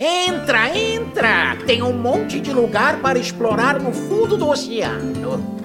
Entra, entra! Tem um monte de lugar para explorar no fundo do oceano.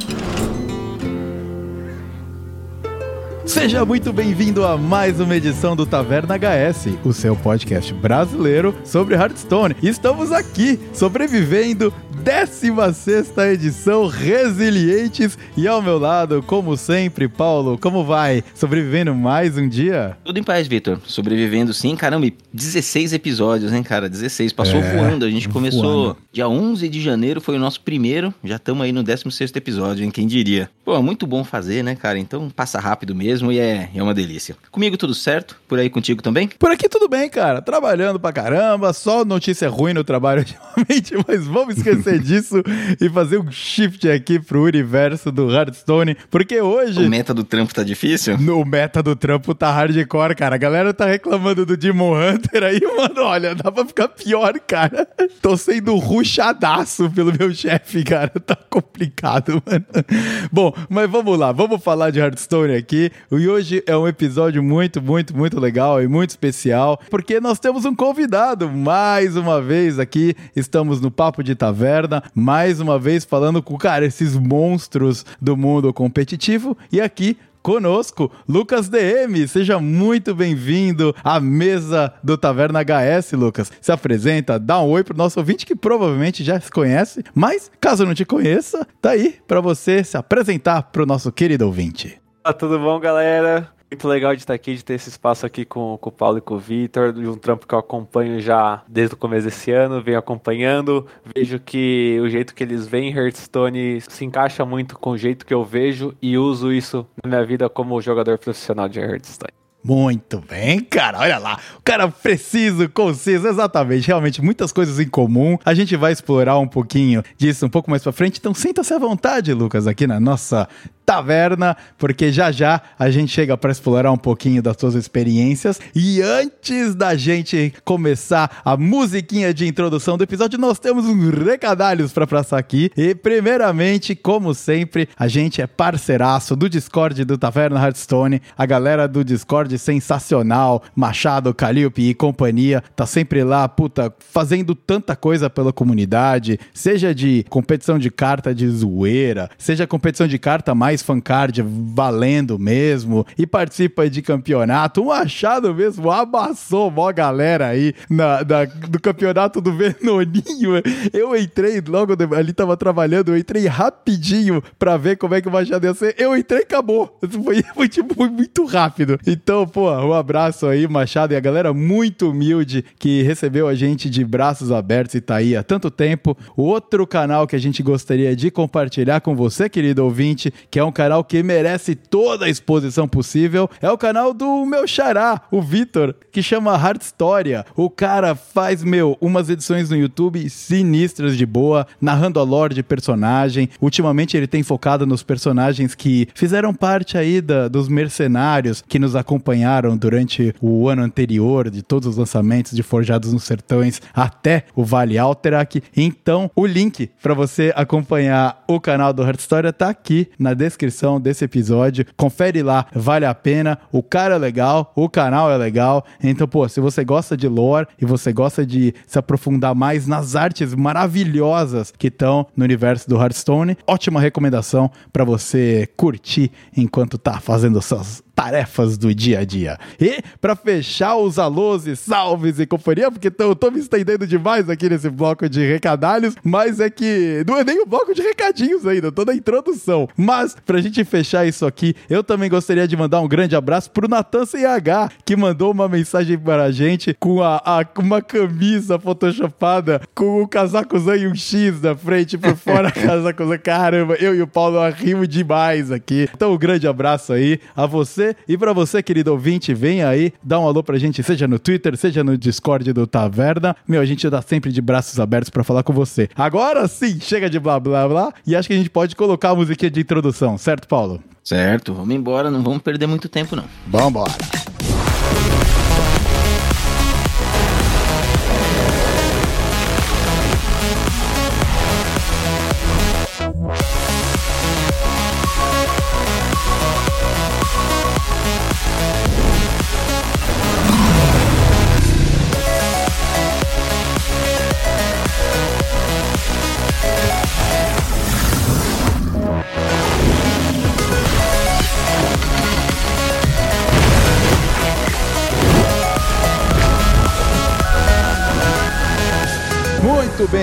Seja muito bem-vindo a mais uma edição do Taverna HS, o seu podcast brasileiro sobre Hearthstone. Estamos aqui sobrevivendo 16 edição Resilientes e ao meu lado, como sempre, Paulo, como vai? Sobrevivendo mais um dia? Tudo em paz, Vitor. Sobrevivendo sim, caramba, 16 episódios, hein, cara? 16, passou é, voando. A gente começou voando. dia 11 de janeiro, foi o nosso primeiro. Já estamos aí no 16 episódio, hein? Quem diria? Pô, muito bom fazer, né, cara? Então passa rápido mesmo e é, é uma delícia. Comigo tudo certo? Por aí contigo também? Por aqui tudo bem, cara. Trabalhando pra caramba, só notícia ruim no trabalho ultimamente, mas vamos esquecer disso e fazer um shift aqui pro universo do Hearthstone, porque hoje... O meta do trampo tá difícil? No meta do trampo tá hardcore, cara. A galera tá reclamando do Demon Hunter aí, mano, olha, dá pra ficar pior, cara. Tô sendo ruxadaço pelo meu chefe, cara. Tá complicado, mano. Bom, mas vamos lá, vamos falar de Hearthstone aqui. E hoje é um episódio muito, muito, muito legal e muito especial, porque nós temos um convidado mais uma vez aqui. Estamos no Papo de Taverna mais uma vez falando com, cara, esses monstros do mundo competitivo. E aqui, conosco, Lucas DM. Seja muito bem-vindo à mesa do Taverna HS, Lucas. Se apresenta, dá um oi pro nosso ouvinte que provavelmente já se conhece, mas caso não te conheça, tá aí para você se apresentar pro nosso querido ouvinte. Olá, tudo bom, galera? Muito legal de estar aqui, de ter esse espaço aqui com, com o Paulo e com o Vitor, de um trampo que eu acompanho já desde o começo desse ano, venho acompanhando. Vejo que o jeito que eles veem Hearthstone se encaixa muito com o jeito que eu vejo e uso isso na minha vida como jogador profissional de Hearthstone. Muito bem, cara. Olha lá. O cara preciso, conciso, exatamente. Realmente, muitas coisas em comum. A gente vai explorar um pouquinho disso um pouco mais pra frente. Então, senta-se à vontade, Lucas, aqui na nossa taverna, porque já já a gente chega para explorar um pouquinho das suas experiências. E antes da gente começar a musiquinha de introdução do episódio, nós temos uns recadalhos para passar aqui. E primeiramente, como sempre, a gente é parceiraço do Discord do Taverna Hearthstone, a galera do Discord sensacional, Machado, Calliope e companhia, tá sempre lá, puta, fazendo tanta coisa pela comunidade, seja de competição de carta de zoeira, seja competição de carta mais fancard valendo mesmo e participa de campeonato. O Machado mesmo abaçou mó galera aí na, na, do campeonato do Venoninho. Eu entrei logo ali, tava trabalhando, eu entrei rapidinho pra ver como é que o Machado ia ser. Eu entrei e acabou. Foi, foi tipo foi muito rápido. Então, pô, um abraço aí, Machado, e a galera muito humilde que recebeu a gente de braços abertos e tá aí há tanto tempo. Outro canal que a gente gostaria de compartilhar com você, querido ouvinte, que é um canal que merece toda a exposição possível. É o canal do meu xará, o Vitor, que chama Hard História. O cara faz, meu, umas edições no YouTube sinistras de boa, narrando a lore de personagem. Ultimamente ele tem focado nos personagens que fizeram parte aí da, dos mercenários que nos acompanharam durante o ano anterior, de todos os lançamentos de Forjados nos Sertões até o Vale Alterac. Então, o link para você acompanhar o canal do Hard História tá aqui na descrição descrição desse episódio. Confere lá, vale a pena. O cara é legal, o canal é legal. Então, pô, se você gosta de lore e você gosta de se aprofundar mais nas artes maravilhosas que estão no universo do Hearthstone, ótima recomendação para você curtir enquanto tá fazendo suas tarefas do dia a dia. E para fechar os alôs e salves e companhia, porque eu tô me estendendo demais aqui nesse bloco de recadalhos, mas é que não é nem o um bloco de recadinhos ainda, tô na introdução. Mas pra gente fechar isso aqui, eu também gostaria de mandar um grande abraço pro Natan CH, que mandou uma mensagem para a gente com a, a uma camisa photoshopada com o casacozão e um X na frente por fora casacozão. Caramba, eu e o Paulo rimos demais aqui. Então um grande abraço aí a você você. E para você, querido ouvinte, vem aí, dá um alô pra gente, seja no Twitter, seja no Discord do Taverna. Meu, a gente dá sempre de braços abertos para falar com você. Agora sim, chega de blá blá blá. E acho que a gente pode colocar a musiquinha de introdução, certo, Paulo? Certo, vamos embora, não vamos perder muito tempo, não. Vambora.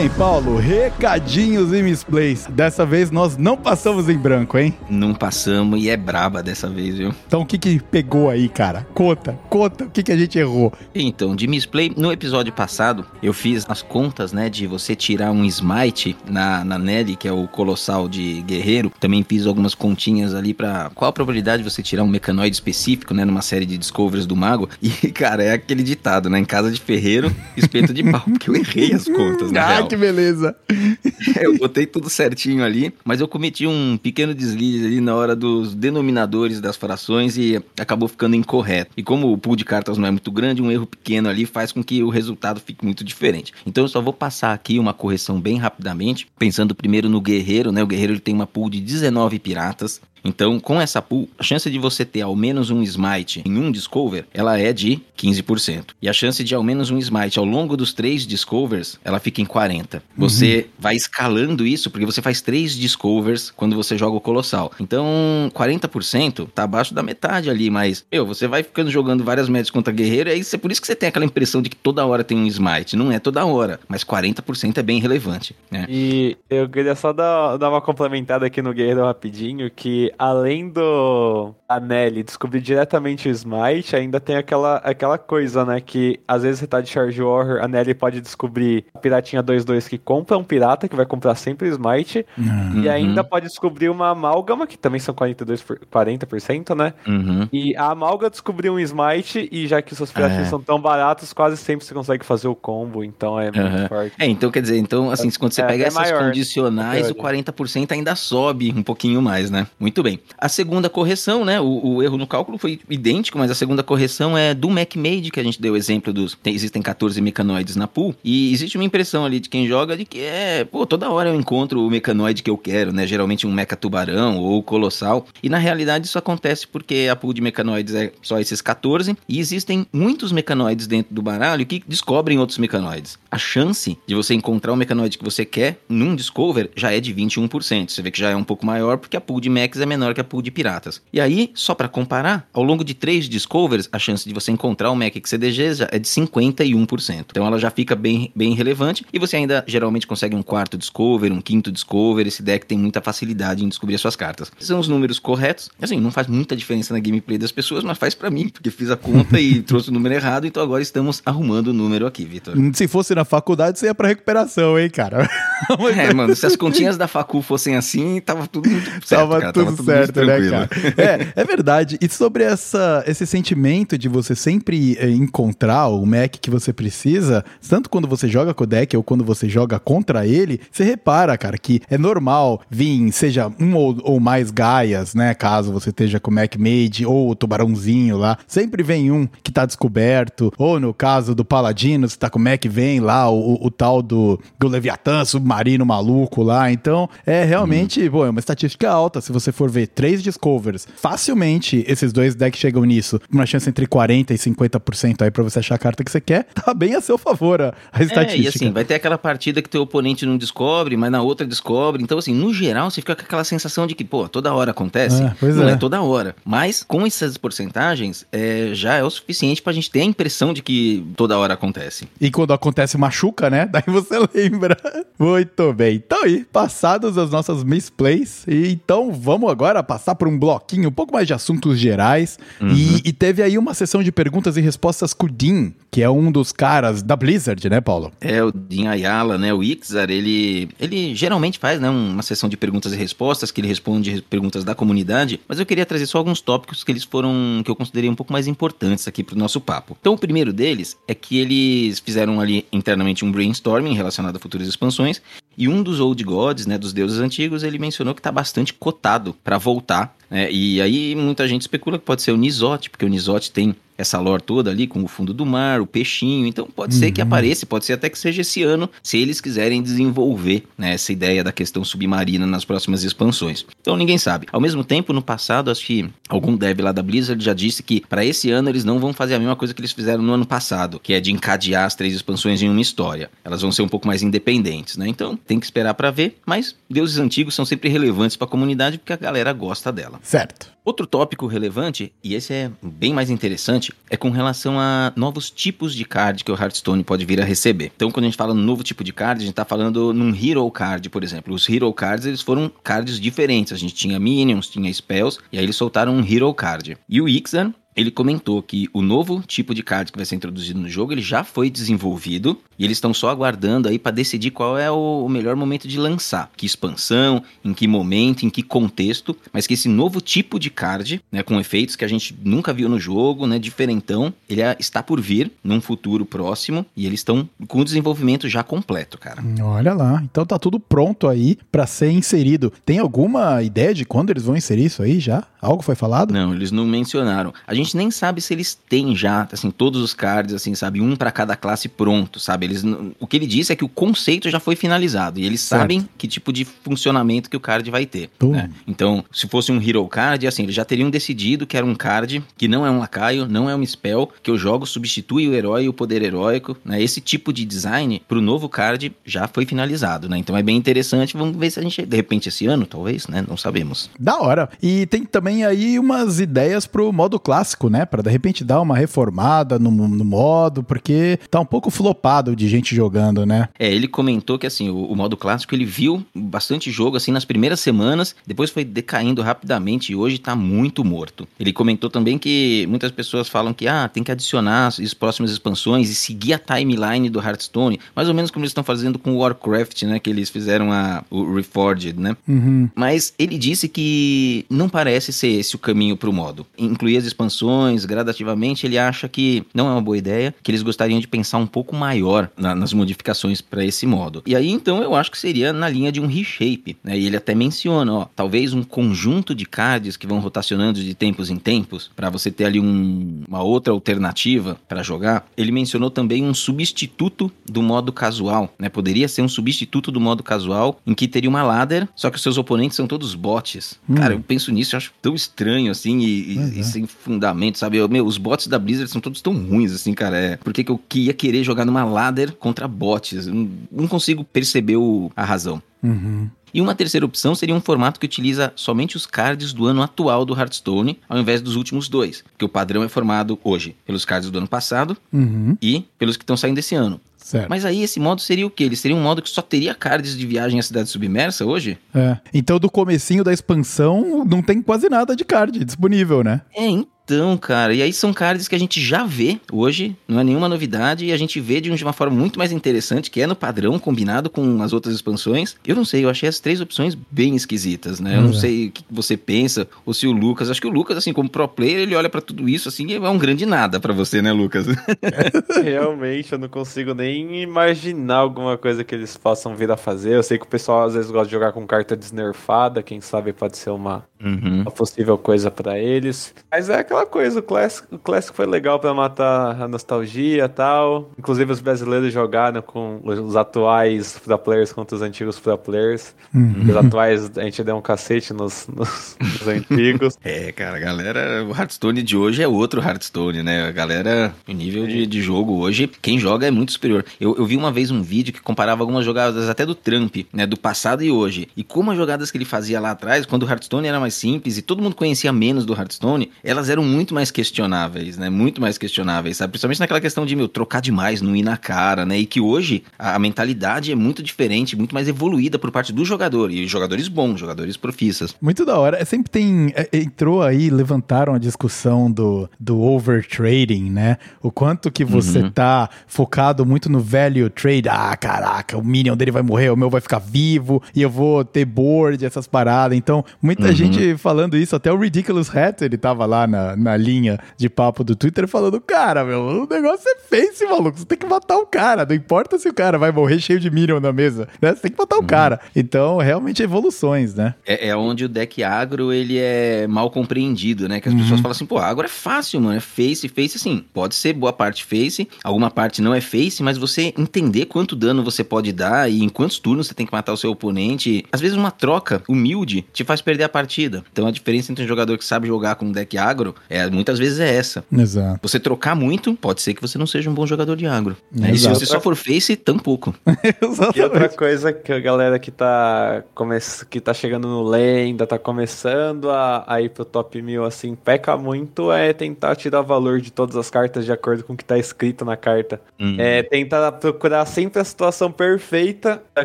Bem, Paulo. Recadinhos e misplays. Dessa vez nós não passamos em branco, hein? Não passamos e é braba dessa vez, viu? Então o que que pegou aí, cara? Conta, conta o que que a gente errou. Então, de misplay, no episódio passado, eu fiz as contas, né, de você tirar um smite na, na Nelly, que é o colossal de guerreiro. Também fiz algumas continhas ali pra qual a probabilidade de você tirar um mecanoide específico, né, numa série de discoveries do mago. E, cara, é aquele ditado, né, em casa de ferreiro, espeto de pau, porque eu errei as contas, na ah, real. Que beleza. eu botei tudo certinho ali, mas eu cometi um pequeno deslize ali na hora dos denominadores das frações e acabou ficando incorreto. E como o pool de cartas não é muito grande, um erro pequeno ali faz com que o resultado fique muito diferente. Então eu só vou passar aqui uma correção bem rapidamente, pensando primeiro no guerreiro, né? O guerreiro ele tem uma pool de 19 piratas, então, com essa pool, a chance de você ter ao menos um smite em um discover, ela é de 15%. E a chance de ao menos um smite ao longo dos três discovers, ela fica em 40%. Você uhum. vai escalando isso porque você faz três discovers quando você joga o colossal. Então, 40% tá abaixo da metade ali, mas, meu, você vai ficando jogando várias médias contra guerreiro, e aí é por isso que você tem aquela impressão de que toda hora tem um smite. Não é toda hora, mas 40% é bem relevante, né? E eu queria só dar, dar uma complementada aqui no guerreiro rapidinho, que além do a Nelly descobrir diretamente o Smite, ainda tem aquela, aquela coisa, né? Que às vezes você tá de Charge Warrior, a Nelly pode descobrir a Piratinha 2-2 que compra um pirata, que vai comprar sempre o Smite, uhum. e ainda pode descobrir uma amálgama, que também são 42 por, 40%, né? Uhum. E a amálgama descobriu um Smite, e já que seus piratinhos é. são tão baratos, quase sempre você consegue fazer o combo, então é muito uhum. forte. É, então quer dizer, então assim, quando você é, pega é essas maior, condicionais, o 40% ainda sobe um pouquinho mais, né? Muito bem. A segunda correção, né? O, o, erro no cálculo foi idêntico, mas a segunda correção é do MacMade, que a gente deu exemplo dos. Tem, existem 14 mecanoides na pool. E existe uma impressão ali de quem joga de que é, pô, toda hora eu encontro o mecanoide que eu quero, né? Geralmente um meca tubarão ou colossal. E na realidade isso acontece porque a pool de mecanoides é só esses 14. E existem muitos mecanoides dentro do baralho que descobrem outros mecanoides. A chance de você encontrar o mecanoide que você quer num Discover já é de 21%. Você vê que já é um pouco maior porque a pool de mechs é menor que a pool de piratas. E aí, só para comparar, ao longo de três discovers, a chance de você encontrar o Mac que você deseja é de 51%. Então ela já fica bem, bem relevante e você ainda geralmente consegue um quarto discover, um quinto discover. Esse deck tem muita facilidade em descobrir as suas cartas. São os números corretos. Assim, não faz muita diferença na gameplay das pessoas, mas faz para mim, porque fiz a conta e trouxe o número errado, então agora estamos arrumando o número aqui, Vitor. Se fosse na faculdade, você ia pra recuperação, hein, cara? é, mano, se as continhas da facu fossem assim, tava tudo muito certo, tava cara, tudo tava tudo certo, né, cara? É, é verdade. E sobre essa, esse sentimento de você sempre é, encontrar o Mac que você precisa, tanto quando você joga com o deck ou quando você joga contra ele, você repara, cara, que é normal vir, seja um ou, ou mais Gaias, né? Caso você esteja com o Mac Made ou o tubarãozinho lá, sempre vem um que tá descoberto, ou no caso do Paladino, você tá com o Mac, vem lá o, o, tal do, do Leviatã submarino maluco lá. Então, é realmente, hum. bom, é uma estatística alta. Se você for ver três discovers, facilmente esses dois decks chegam nisso. Uma chance entre 40% e 50% aí pra você achar a carta que você quer, tá bem a seu favor a, a estatística. É, e assim, vai ter aquela partida que teu oponente não descobre, mas na outra descobre. Então, assim, no geral, você fica com aquela sensação de que, pô, toda hora acontece. É, não é. é. toda hora. Mas, com essas porcentagens, é, já é o suficiente pra gente ter a impressão de que toda hora acontece. E quando acontece machuca, né? Daí você lembra. Muito bem. Então aí, passadas as nossas misplays, e então vamos agora passar por um bloquinho um pouco mais de assuntos gerais. Uhum. E, e, teve aí uma sessão de perguntas e respostas com o Dean, que é um dos caras da Blizzard, né, Paulo? É, o Dean Ayala, né, o Ixar, ele, ele geralmente faz, né, uma sessão de perguntas e respostas, que ele responde perguntas da comunidade, mas eu queria trazer só alguns tópicos que eles foram, que eu considerei um pouco mais importantes aqui pro nosso papo. Então, o primeiro deles é que eles fizeram ali internamente um brainstorming relacionado a futuras expansões, e um dos Old Gods, né, dos deuses antigos, ele mencionou que está bastante cotado para voltar. Né? E aí muita gente especula que pode ser o Nisote, porque o Nisote tem essa lore toda ali com o fundo do mar, o peixinho. Então pode uhum. ser que uhum. apareça, pode ser até que seja esse ano, se eles quiserem desenvolver né, essa ideia da questão submarina nas próximas expansões. Então ninguém sabe. Ao mesmo tempo, no passado, acho que algum dev lá da Blizzard já disse que para esse ano eles não vão fazer a mesma coisa que eles fizeram no ano passado, que é de encadear as três expansões em uma história. Elas vão ser um pouco mais independentes, né? Então tem que esperar para ver, mas deuses antigos são sempre relevantes para a comunidade porque a galera gosta dela. Certo. Outro tópico relevante, e esse é bem mais interessante, é com relação a novos tipos de card que o Hearthstone pode vir a receber. Então, quando a gente fala no novo tipo de card, a gente tá falando num Hero Card, por exemplo. Os Hero Cards, eles foram cards diferentes. A gente tinha Minions, tinha Spells, e aí eles soltaram um Hero Card. E o Ixan, ele comentou que o novo tipo de card que vai ser introduzido no jogo, ele já foi desenvolvido e eles estão só aguardando aí para decidir qual é o, melhor momento de lançar, que expansão, em que momento, em que contexto, mas que esse novo tipo de card, né, com efeitos que a gente nunca viu no jogo, né, diferentão, ele é, está por vir num futuro próximo e eles estão com o desenvolvimento já completo, cara. Olha lá, então tá tudo pronto aí para ser inserido. Tem alguma ideia de quando eles vão inserir isso aí já? Algo foi falado? Não, eles não mencionaram. A gente nem sabe se eles têm já, assim, todos os cards, assim, sabe, um para cada classe pronto, sabe? Eles, o que ele disse é que o conceito já foi finalizado e eles certo. sabem que tipo de funcionamento que o card vai ter. Né? Então, se fosse um Hero Card, assim, eles já teriam decidido que era um card que não é um lacaio, não é um spell, que o jogo substitui o herói e o poder heróico, né? Esse tipo de design pro novo card já foi finalizado, né? Então é bem interessante, vamos ver se a gente, de repente esse ano, talvez, né? Não sabemos. Da hora. E tem também aí umas ideias pro modo clássico, né? Para de repente dar uma reformada no, no, modo, porque tá um pouco flopado de gente jogando, né? É, ele comentou que assim, o, o, modo clássico ele viu bastante jogo assim nas primeiras semanas, depois foi decaindo rapidamente e hoje tá muito morto. Ele comentou também que muitas pessoas falam que ah, tem que adicionar as próximas expansões e seguir a timeline do Hearthstone, mais ou menos como eles estão fazendo com o Warcraft, né? Que eles fizeram a, o Reforged, né? Uhum. Mas ele disse que não parece ser esse o caminho pro modo. Incluir as expansões gradativamente, ele acha que não é uma boa ideia, que eles gostariam de pensar um pouco maior na, nas modificações para esse modo. E aí então eu acho que seria na linha de um reshape, né? E ele até menciona, ó, talvez um conjunto de cards que vão rotacionando de tempos em tempos para você ter ali um, uma outra alternativa para jogar. Ele mencionou também um substituto do modo casual, né? Poderia ser um substituto do modo casual em que teria uma ladder, só que os seus oponentes são todos bots. Hum. Cara, eu penso nisso, eu acho tão estranho assim e, uhum. e sem fundamento, sabe? Eu, meu, os bots da Blizzard são todos tão ruins, assim, cara. É, por que, que eu ia querer jogar numa ladder contra bots? Não consigo perceber o, a razão. Uhum. E uma terceira opção seria um formato que utiliza somente os cards do ano atual do Hearthstone, ao invés dos últimos dois, que o padrão é formado hoje pelos cards do ano passado uhum. e pelos que estão saindo esse ano. Certo. Mas aí esse modo seria o quê? Ele seria um modo que só teria cards de viagem à cidade submersa hoje? É. Então do comecinho da expansão não tem quase nada de card disponível, né? É, então então, cara, e aí são cards que a gente já vê hoje, não é nenhuma novidade, e a gente vê de uma forma muito mais interessante, que é no padrão, combinado com as outras expansões. Eu não sei, eu achei as três opções bem esquisitas, né? Eu não é. sei o que você pensa, ou se o Lucas, acho que o Lucas, assim, como pro player, ele olha para tudo isso, assim, e é um grande nada para você, né, Lucas? Realmente, eu não consigo nem imaginar alguma coisa que eles possam vir a fazer. Eu sei que o pessoal às vezes gosta de jogar com carta desnerfada, quem sabe pode ser uma, uhum. uma possível coisa para eles. Mas é aquela aquela coisa, o clássico, o clássico foi legal para matar a nostalgia e tal. Inclusive os brasileiros jogaram com os atuais pro players contra os antigos pro players. Uhum. Os atuais a gente deu um cacete nos, nos, nos antigos. É, cara, a galera, o Hearthstone de hoje é outro Hearthstone, né? A galera, o nível de, de jogo hoje, quem joga é muito superior. Eu, eu vi uma vez um vídeo que comparava algumas jogadas até do Trump, né? Do passado e hoje. E como as jogadas que ele fazia lá atrás, quando o Hearthstone era mais simples e todo mundo conhecia menos do Hearthstone, elas eram muito mais questionáveis, né? Muito mais questionáveis, sabe? Principalmente naquela questão de, meu, trocar demais, não ir na cara, né? E que hoje a, a mentalidade é muito diferente, muito mais evoluída por parte do jogador. E jogadores bons, jogadores profissas. Muito da hora. É, sempre tem. É, entrou aí, levantaram a discussão do, do overtrading, né? O quanto que você uhum. tá focado muito no value trade. Ah, caraca, o minion dele vai morrer, o meu vai ficar vivo e eu vou ter board, essas paradas. Então, muita uhum. gente falando isso, até o Ridiculous Hat, ele tava lá na, na linha de papo do Twitter falando: Cara, meu, o negócio é face, maluco. Você tem que matar o cara. Não importa se o cara vai morrer cheio de Minion na mesa, né? Você tem que matar uhum. o cara. Então, realmente, evoluções, né? É, é, onde o deck agro ele é mal compreendido, né? Que as uhum. pessoas falam assim: pô, agro é fácil, mano. É face, face, assim. Pode ser boa parte face, alguma parte não é face, mas você entender quanto dano você pode dar e em quantos turnos você tem que matar o seu oponente. Às vezes, uma troca humilde te faz perder a partida. Partida. Então a diferença entre um jogador que sabe jogar com um deck agro, é, muitas vezes é essa. Exato. Você trocar muito, pode ser que você não seja um bom jogador de agro. Né? E se Exato. você só for face, tampouco. E outra Exatamente. coisa que a galera que tá, come... que tá chegando no lenda, tá começando a, a ir pro top 1000, assim, peca muito é tentar tirar valor de todas as cartas de acordo com o que tá escrito na carta. Hum. É tentar procurar sempre a situação perfeita da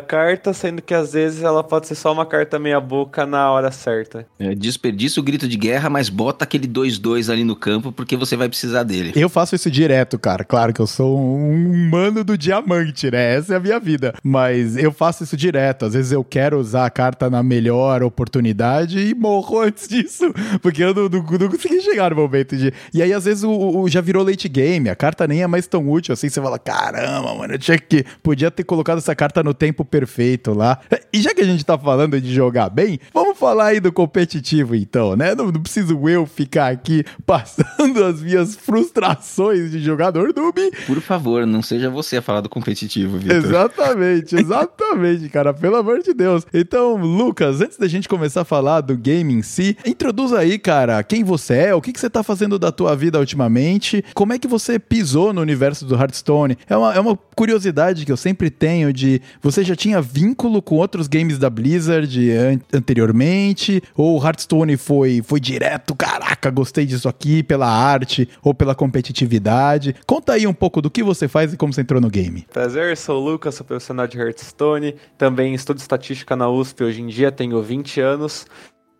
carta, sendo que às vezes ela pode ser só uma carta meia boca na hora certa. É, desperdiça o grito de guerra, mas bota aquele 2-2 ali no campo porque você vai precisar dele. Eu faço isso direto, cara. Claro que eu sou um humano do diamante, né? Essa é a minha vida. Mas eu faço isso direto. Às vezes eu quero usar a carta na melhor oportunidade e morro antes disso. Porque eu não, não, não consegui chegar no momento de. E aí, às vezes, o, o- já virou late game. A carta nem é mais tão útil assim. Você fala: caramba, mano, eu tinha que. Podia ter colocado essa carta no tempo perfeito lá. E já que a gente tá falando de jogar bem, vamos falar aí do competitivo, então, né? Não, não preciso eu ficar aqui passando as minhas frustrações de jogador noob. Por favor, não seja você a falar do competitivo, Vitor. Exatamente, exatamente, cara, pelo amor de Deus. Então, Lucas, antes da gente começar a falar do game em si, introduz aí, cara, quem você é, o que, que você tá fazendo da tua vida ultimamente, como é que você pisou no universo do Hearthstone. É uma, é uma curiosidade que eu sempre tenho de você já tinha vínculo com outros games da Blizzard an- anteriormente, ou o Hearthstone foi, foi direto, caraca, gostei disso aqui pela arte ou pela competitividade. Conta aí um pouco do que você faz e como você entrou no game. Prazer, sou o Lucas, sou profissional de Hearthstone, também estudo estatística na USP hoje em dia, tenho 20 anos.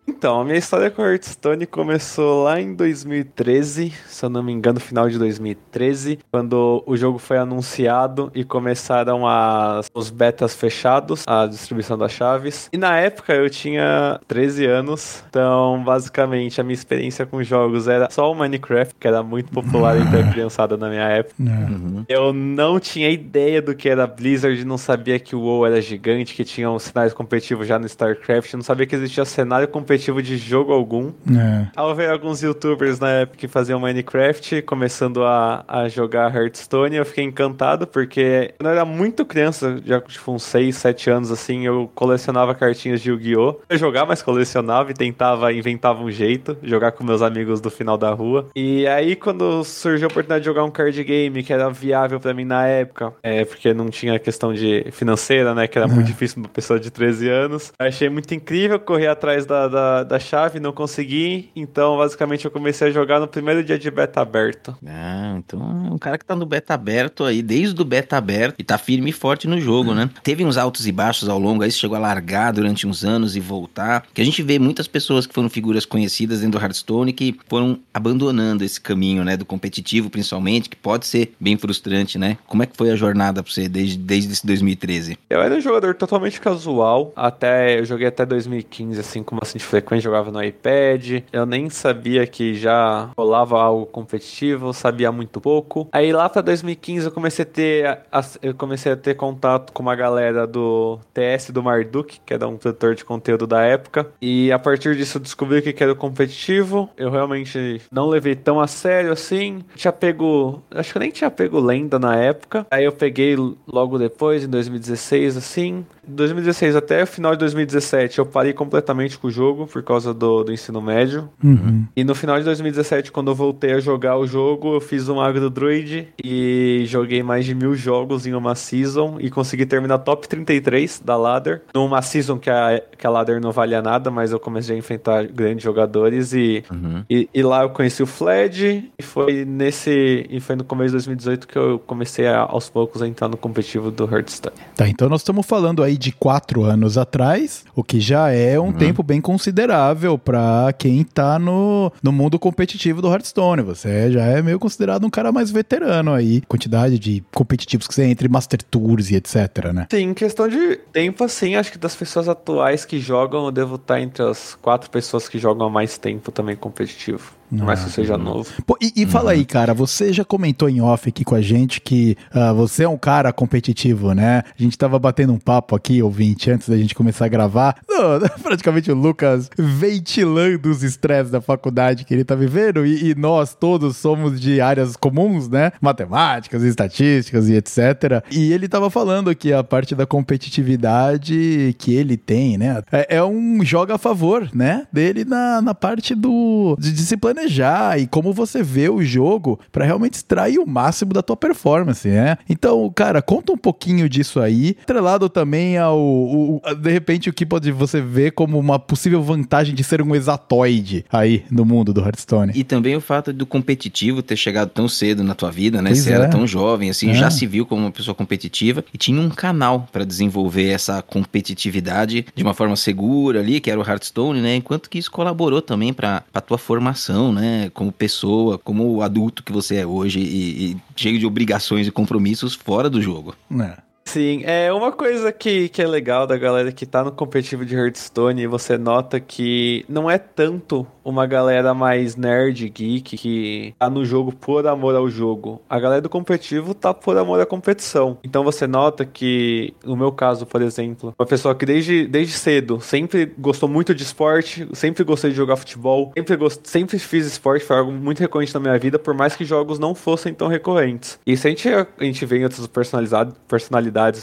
Então, a minha história com Hearthstone começou lá em 2013, se eu não me engano, final de 2013, quando o jogo foi anunciado e começaram as, os betas fechados, a distribuição das chaves. E na época eu tinha 13 anos, então basicamente a minha experiência com jogos era só o Minecraft, que era muito popular entre a criançada na minha época. Uhum. Eu não tinha ideia do que era Blizzard, não sabia que o WoW era gigante, que tinha um cenário competitivo já no StarCraft, não sabia que existia cenário competitivo de jogo algum. É. Ao ver alguns youtubers na época que faziam Minecraft, começando a, a jogar Hearthstone, eu fiquei encantado, porque quando eu era muito criança, já tipo uns 6, 7 anos assim, eu colecionava cartinhas de Yu-Gi-Oh! Eu jogava, mas colecionava e tentava, inventava um jeito, jogar com meus amigos do final da rua. E aí, quando surgiu a oportunidade de jogar um card game que era viável pra mim na época, é porque não tinha questão de financeira, né? Que era muito difícil pra uma pessoa de 13 anos. Achei muito incrível, corri atrás da, da, da chave, não consegui. Então, basicamente, eu comecei a jogar no primeiro dia de beta aberto. Ah, então é um cara que tá no beta aberto aí, desde o beta aberto, e tá firme e forte no jogo, né? Teve uns altos e baixos ao longo, aí chegou a largar durante uns anos e voltar. Que a gente vê muitas pessoas que foram figuras conhecidas dentro do Hearthstone que foram abandonando esse caminho, né? Do competitivo, principalmente, que pode ser bem frustrante, né? Como é que foi a jornada pra você desde, desde esse 2013? Eu era um jogador totalmente casual, até eu joguei até 2015, assim, com bastante frequência, jogava no iPad. Eu nem sabia que já rolava algo competitivo, sabia muito pouco. Aí lá pra 2015 eu comecei a ter eu comecei a ter contato com uma galera do TS do Marduk, que era um produtor de conteúdo da época. E a partir disso eu descobri que era competitivo. Eu realmente não levei tão a sério assim. Tinha pego, acho que eu nem tinha pego lenda na época. Aí eu peguei logo depois, em 2016, assim. 2016 até o final de 2017 eu parei completamente com o jogo por causa do, do ensino médio. Uhum. E no final de 2017, quando eu voltei a jogar o jogo, eu fiz um agro druid e joguei mais de mil jogos em uma season e consegui terminar top 33 da ladder. Numa season que a, que a ladder não valia nada, mas eu comecei a enfrentar grandes jogadores e, Uhum. e, e lá eu conheci o Fled e foi nesse e foi no começo de 2018 que eu comecei a, aos poucos a entrar no competitivo do Hearthstone. Tá, então nós estamos falando aí de quatro anos atrás, o que já é um tempo bem considerável pra quem tá no, no mundo competitivo do Hearthstone. Você já é meio considerado um cara mais veterano aí, quantidade de competitivos que você entra, Master Tours e etc, né? Sim, questão de tempo, assim, acho que das pessoas atuais que jogam, eu devo estar entre as quatro pessoas que jogam há mais tempo também competitivo. Por mais que seja novo. Pô, e, e uhum. fala aí, cara, você já comentou em off aqui com a gente que uh, você é um cara competitivo, né? A gente tava batendo um papo aqui, ouvinte, antes da gente começar a gravar. praticamente o Lucas ventilando os estresses da faculdade que ele tá vivendo e, e, nós todos somos de áreas comuns, né? Matemáticas, estatísticas e etc. E ele tava falando que a parte da competitividade que ele tem, né? É, é um joga a favor, né? Dele na, na parte do de, se planejar e como você vê o jogo para realmente extrair o máximo da tua performance, né? Então, cara, conta um pouquinho disso aí, atrelado também ao, o, de repente o que pode você ver como uma possível vantagem de ser um exatoide aí no mundo do Hearthstone. E também o fato do competitivo ter chegado tão cedo na tua vida, né? Pois você é. era tão jovem, assim, é. já se viu como uma pessoa competitiva e tinha um canal para desenvolver essa competitividade de uma forma segura ali, que era o Hearthstone, né? Enquanto que isso colaborou também para a tua formação, né? Como pessoa, como adulto que você é hoje e, e cheio de obrigações e compromissos fora do jogo. É. Sim, é uma coisa que, que é legal da galera que tá no competitivo de Hearthstone, você nota que não é tanto uma galera mais nerd, geek, que tá no jogo por amor ao jogo. A galera do competitivo tá por amor à competição. Então você nota que, no meu caso, por exemplo, uma pessoa que desde, desde cedo sempre gostou muito de esporte, sempre gostei de jogar futebol, sempre, gost... sempre fiz esporte, foi algo muito recorrente na minha vida, por mais que jogos não fossem tão recorrentes. E se a gente, a gente vê em outras personalidades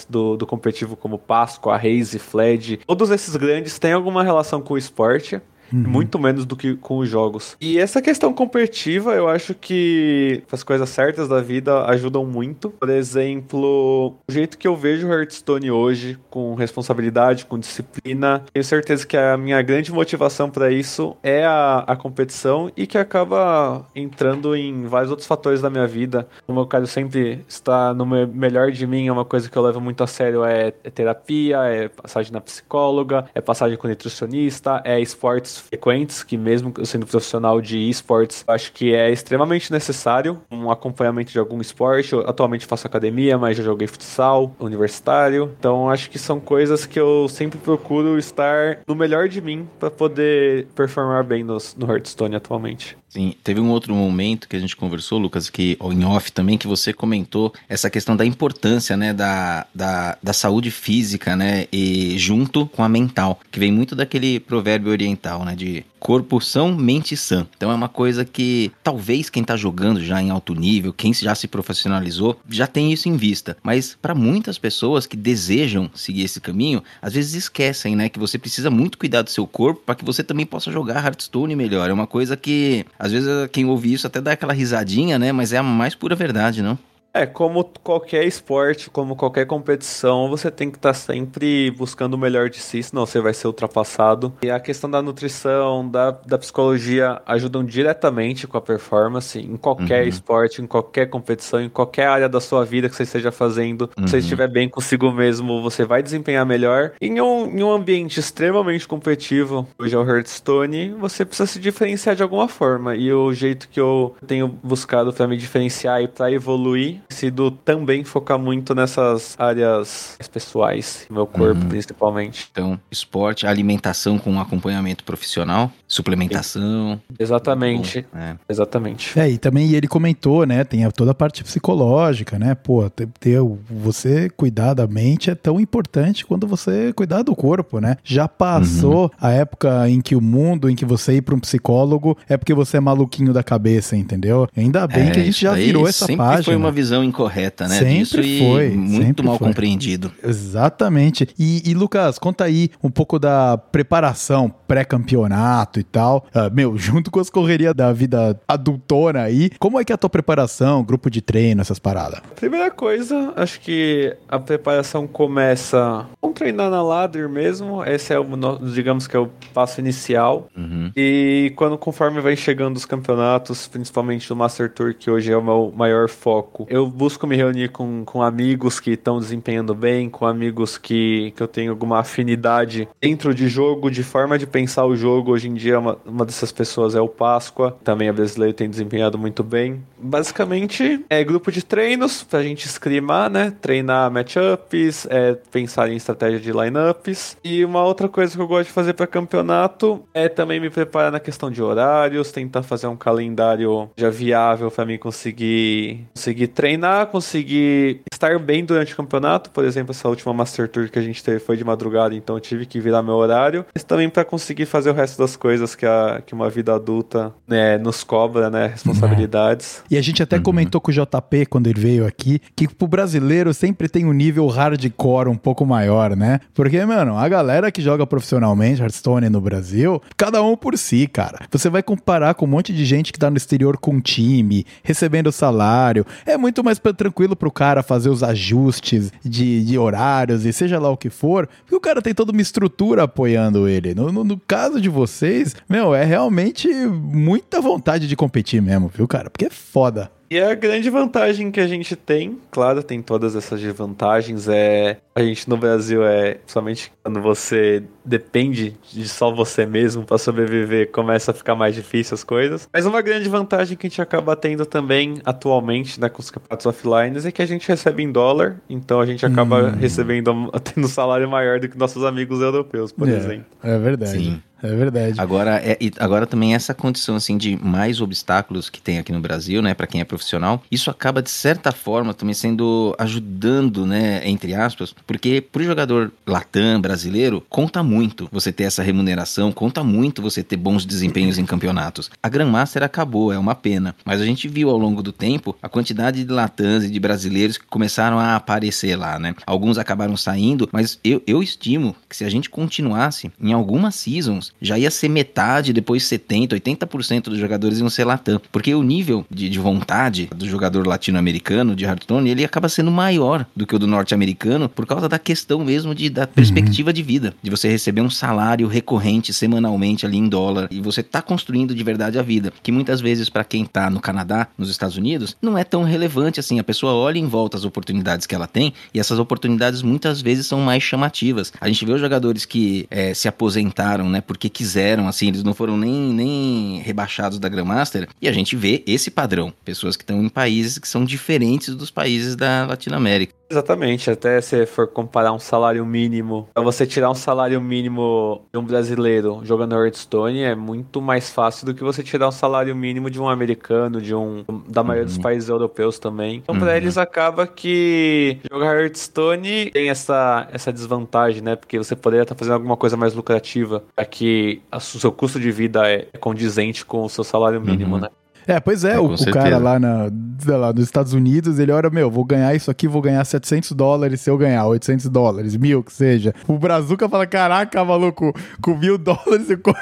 do, do competitivo como Páscoa, Reis e Fled, todos esses grandes têm alguma relação com o esporte. Uhum. Muito menos do que com os jogos. E essa questão competitiva, eu acho que as coisas certas da vida ajudam muito. Por exemplo, o jeito que eu vejo o Hearthstone hoje, com responsabilidade, com disciplina, tenho certeza que a minha grande motivação para isso é a, a competição e que acaba entrando em vários outros fatores da minha vida. O meu caso sempre está no melhor de mim, é uma coisa que eu levo muito a sério, é, é terapia, é passagem na psicóloga, é passagem com nutricionista, é esportes frequentes, que mesmo sendo profissional de esportes, acho que é extremamente necessário um acompanhamento de algum esporte. Eu atualmente faço academia, mas já joguei futsal, universitário. Então acho que são coisas que eu sempre procuro estar no melhor de mim para poder performar bem no, no Hearthstone atualmente. Sim, teve um outro momento que a gente conversou, Lucas, que em off também, que você comentou essa questão da importância, né, da, da, da saúde física, né, e junto com a mental, que vem muito daquele provérbio oriental, né, de corpo são, mente sã. Então é uma coisa que talvez quem tá jogando já em alto nível, quem já se profissionalizou, já tem isso em vista. Mas para muitas pessoas que desejam seguir esse caminho, às vezes esquecem, né, que você precisa muito cuidar do seu corpo para que você também possa jogar Hearthstone melhor. É uma coisa que às vezes quem ouve isso até dá aquela risadinha, né, mas é a mais pura verdade, não? É, como qualquer esporte, como qualquer competição, você tem que estar tá sempre buscando o melhor de si, senão você vai ser ultrapassado. E a questão da nutrição, da, da psicologia ajudam diretamente com a performance em qualquer uhum. esporte, em qualquer competição, em qualquer área da sua vida que você esteja fazendo. Uhum. Se você uhum. estiver bem consigo mesmo, você vai desempenhar melhor. Em um, em um ambiente extremamente competitivo, hoje é o Hearthstone, você precisa se diferenciar de alguma forma. E o jeito que eu tenho buscado para me diferenciar e para evoluir sido também focar muito nessas áreas pessoais, meu corpo uhum. principalmente. Então, esporte, alimentação com acompanhamento profissional, suplementação. Exatamente. É. Exatamente. É, e também ele comentou, né, tem toda a parte psicológica, né? Pô, ter, ter, você cuidar da mente é tão importante quanto você cuidar do corpo, né? Já passou uhum. a época em que o mundo, em que você ir para um psicólogo é porque você é maluquinho da cabeça, entendeu? Ainda bem é, que a gente já virou essa página. foi uma visão visão incorreta, né? Sempre disso foi. muito sempre mal foi. compreendido. Exatamente. E, e, Lucas, conta aí um pouco da preparação pré-campeonato e tal. Uh, meu, junto com as correrias da vida adultona aí, como é que é a tua preparação, grupo de treino, essas paradas? Primeira coisa, acho que a preparação começa com treinar na ladder mesmo. Esse é o, digamos que é o passo inicial. Uhum. E quando conforme vai chegando os campeonatos, principalmente o Master Tour, que hoje é o meu maior foco, eu eu busco me reunir com, com amigos que estão desempenhando bem, com amigos que, que eu tenho alguma afinidade dentro de jogo, de forma de pensar o jogo. Hoje em dia, uma, uma dessas pessoas é o Páscoa, também é brasileiro, tem desempenhado muito bem. Basicamente, é grupo de treinos pra gente escrimar, né? Treinar matchups, é, pensar em estratégia de lineups. E uma outra coisa que eu gosto de fazer para campeonato é também me preparar na questão de horários, tentar fazer um calendário já viável para mim conseguir, conseguir treinar, conseguir estar bem durante o campeonato. Por exemplo, essa última Master Tour que a gente teve foi de madrugada, então eu tive que virar meu horário. Mas também para conseguir fazer o resto das coisas que, a, que uma vida adulta né, nos cobra, né? Responsabilidades. E a gente até comentou com o JP quando ele veio aqui que pro brasileiro sempre tem um nível hardcore um pouco maior, né? Porque, mano, a galera que joga profissionalmente Hearthstone no Brasil, cada um por si, cara. Você vai comparar com um monte de gente que tá no exterior com time, recebendo salário. É muito mais tranquilo pro cara fazer os ajustes de, de horários e seja lá o que for, porque o cara tem toda uma estrutura apoiando ele. No, no- no caso de vocês, meu, é realmente muita vontade de competir mesmo, viu, cara? Porque é foda. E a grande vantagem que a gente tem, claro, tem todas essas desvantagens, é a gente no Brasil é, somente quando você depende de só você mesmo para sobreviver, começa a ficar mais difícil as coisas. Mas uma grande vantagem que a gente acaba tendo também atualmente, né, com os campeonatos offline, é que a gente recebe em dólar, então a gente acaba recebendo tendo um salário maior do que nossos amigos europeus, por é, exemplo. É verdade. Sim. É verdade. Agora, é, agora também essa condição assim de mais obstáculos que tem aqui no Brasil, né, para quem é profissional, isso acaba de certa forma também sendo ajudando, né, entre aspas, porque pro jogador latam brasileiro conta muito você ter essa remuneração, conta muito você ter bons desempenhos em campeonatos. A Grandmaster acabou, é uma pena, mas a gente viu ao longo do tempo a quantidade de latãs e de brasileiros que começaram a aparecer lá, né? Alguns acabaram saindo, mas eu, eu estimo que se a gente continuasse em algumas seasons, já ia ser metade, depois 70, 80% dos jogadores iam ser Latam. Porque o nível de, de vontade do jogador latino-americano de Hearthstone, ele acaba sendo maior do que o do norte-americano por causa da questão mesmo de, da perspectiva de vida. De você receber um salário recorrente semanalmente ali em dólar e você tá construindo de verdade a vida. Que muitas vezes para quem tá no Canadá, nos Estados Unidos, não é tão relevante assim. A pessoa olha em volta as oportunidades que ela tem e essas oportunidades muitas vezes são mais chamativas. A gente vê os jogadores que eh, se aposentaram, né, porque quiseram, assim, eles não foram nem, nem rebaixados da Grandmaster e a gente vê esse padrão. Pessoas que estão em países que são diferentes dos países da Latinoamérica. Exatamente, até se for comparar um salário mínimo, pra você tirar um salário mínimo de um brasileiro jogando Hearthstone é muito mais fácil do que você tirar um salário mínimo de um americano, de um da maioria dos países europeus também. Então pra Uhum. eles acaba que jogar Hearthstone tem essa, essa desvantagem, né? Porque você poderia estar fazendo alguma coisa mais lucrativa, já que o seu custo de vida é condizente com o seu salário mínimo, Uhum. né? É, pois é, É, o, o cara lá, na, lá nos Estados Unidos, ele olha, meu, vou ganhar isso aqui, vou ganhar 700 dólares se eu ganhar, 800 dólares, mil, que seja. O Brazuca fala, caraca, maluco, com mil dólares eu vou-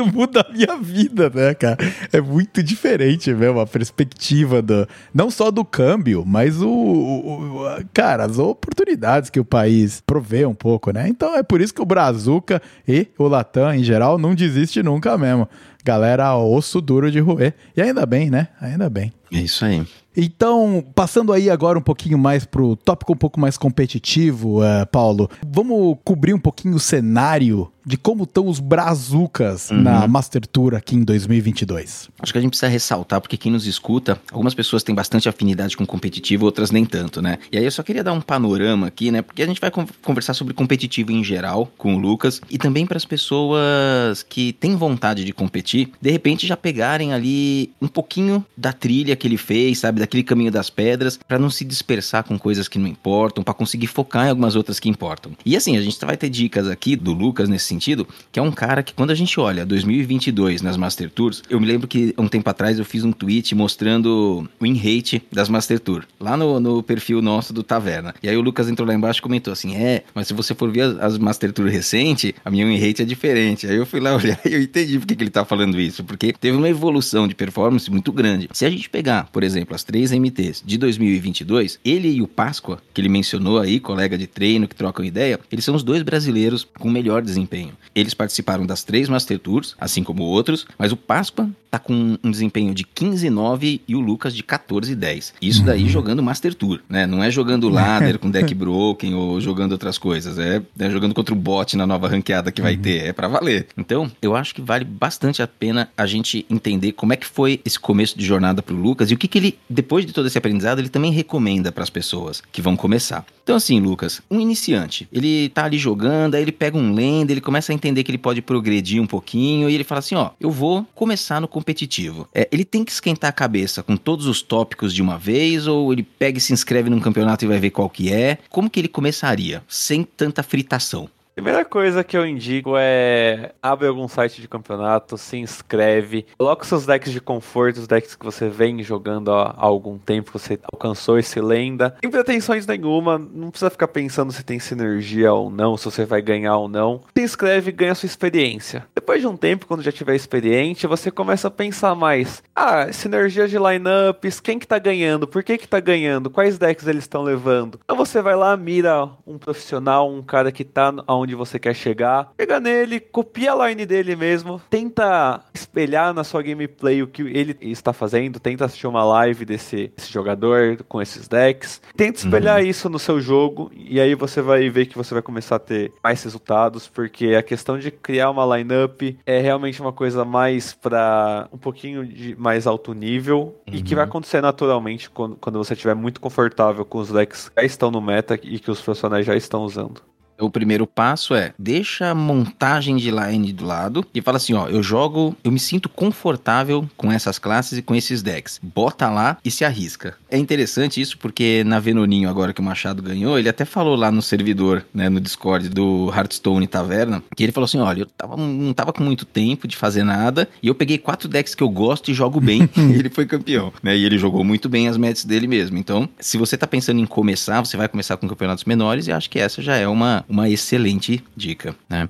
muda a minha vida, né, cara? É muito diferente mesmo a perspectiva do, não só do câmbio, mas o, o- o- cara, as oportunidades que o país provê um pouco, né? Então é por isso que o Brazuca e o Latam, em geral, não desiste nunca mesmo. Galera, osso duro de roer. E ainda bem, né? Ainda bem. É isso aí. Então, passando aí agora um pouquinho mais pro tópico um pouco mais competitivo, eh, Paulo, vamos cobrir um pouquinho o cenário de como estão os brazucas na Master Tour aqui em 2022. Acho que a gente precisa ressaltar, porque quem nos escuta, algumas pessoas têm bastante afinidade com competitivo, outras nem tanto, né? E aí eu só queria dar um panorama aqui, né? Porque a gente vai con- conversar sobre competitivo em geral com o Lucas e também para as pessoas que têm vontade de competir, de repente já pegarem ali um pouquinho da trilha que ele fez, sabe? Daquele caminho das pedras, para não se dispersar com coisas que não importam, para conseguir focar em algumas outras que importam. E assim, a gente vai ter dicas aqui do Lucas nesse sentido, que é um cara que quando a gente olha 2022 nas Master Tours, eu me lembro que um tempo atrás eu fiz um tweet mostrando o win das Master Tour, lá no, no perfil nosso do Taverna. E aí o Lucas entrou lá embaixo e comentou assim: é, mas se você for ver as, as Master Tour recente, a minha win é diferente. Aí eu fui lá olhar e eu entendi por que, que ele tá falando isso, porque teve uma evolução de performance muito grande. Se a gente pegar, por exemplo, as três MTs de 2022, ele e o Páscoa, que ele mencionou aí, colega de treino que trocam ideia, eles são os dois brasileiros com melhor desempenho. Eles participaram das três Master Tours, assim como outros, mas o Páscoa tá com um desempenho de 15,9 e o Lucas de 14,10. Isso daí jogando Master Tour, né? Não é jogando ladder com deck broken ou jogando outras coisas. É, é jogando contra o bot na nova ranqueada que vai ter. É para valer. Então, eu acho que vale bastante a pena a gente entender como é que foi esse começo de jornada pro Lucas e o que, que ele, depois de todo esse aprendizado, ele também recomenda para as pessoas que vão começar. Então, assim, Lucas, um iniciante, ele tá ali jogando, aí ele pega um lenda, ele começa a entender que ele pode progredir um pouquinho e ele fala assim: ó, eu vou começar no competitivo. É, ele tem que esquentar a cabeça com todos os tópicos de uma vez ou ele pega e se inscreve num campeonato e vai ver qual que é? Como que ele começaria sem tanta fritação? Primeira coisa que eu indico é abre algum site de campeonato, se inscreve, coloca seus decks de conforto, os decks que você vem jogando há, algum tempo, você alcançou esse lenda. Sem pretensões nenhuma, não precisa ficar pensando se tem sinergia ou não, se você vai ganhar ou não. Se inscreve e ganha sua experiência. Depois de um tempo, quando já tiver experiente, você começa a pensar mais. Ah, sinergia de lineups, quem que tá ganhando? Por que que tá ganhando? Quais decks eles estão levando? Então você vai lá, mira um profissional, um cara que tá onde onde você quer chegar, pega nele, copia a line dele mesmo, tenta espelhar na sua gameplay o que ele está fazendo, tenta assistir uma live desse, desse jogador com esses decks, tenta espelhar uhum. isso no seu jogo e aí você vai ver que você vai começar a ter mais resultados, porque a questão de criar uma lineup é realmente uma coisa mais para um pouquinho de mais alto nível uhum. e que vai uhum. acontecer naturalmente quando, quando você estiver muito confortável com os decks que já estão no meta e que os profissionais já estão usando. O primeiro passo é deixa a montagem de line do lado e fala assim: ó, eu jogo, eu me sinto confortável com essas classes e com esses decks. Bota lá e se arrisca. É interessante isso porque na Venoninho, agora que o Machado ganhou, ele até falou lá no servidor, né, no Discord do Hearthstone Taverna, que ele falou assim: olha, eu tava, não tava com muito tempo de fazer nada e eu peguei quatro decks que eu gosto e jogo bem e ele foi campeão, né? E ele jogou muito bem as metas dele mesmo. Então, se você tá pensando em começar, você vai começar com campeonatos menores e acho que essa já é uma uma excelente dica, né?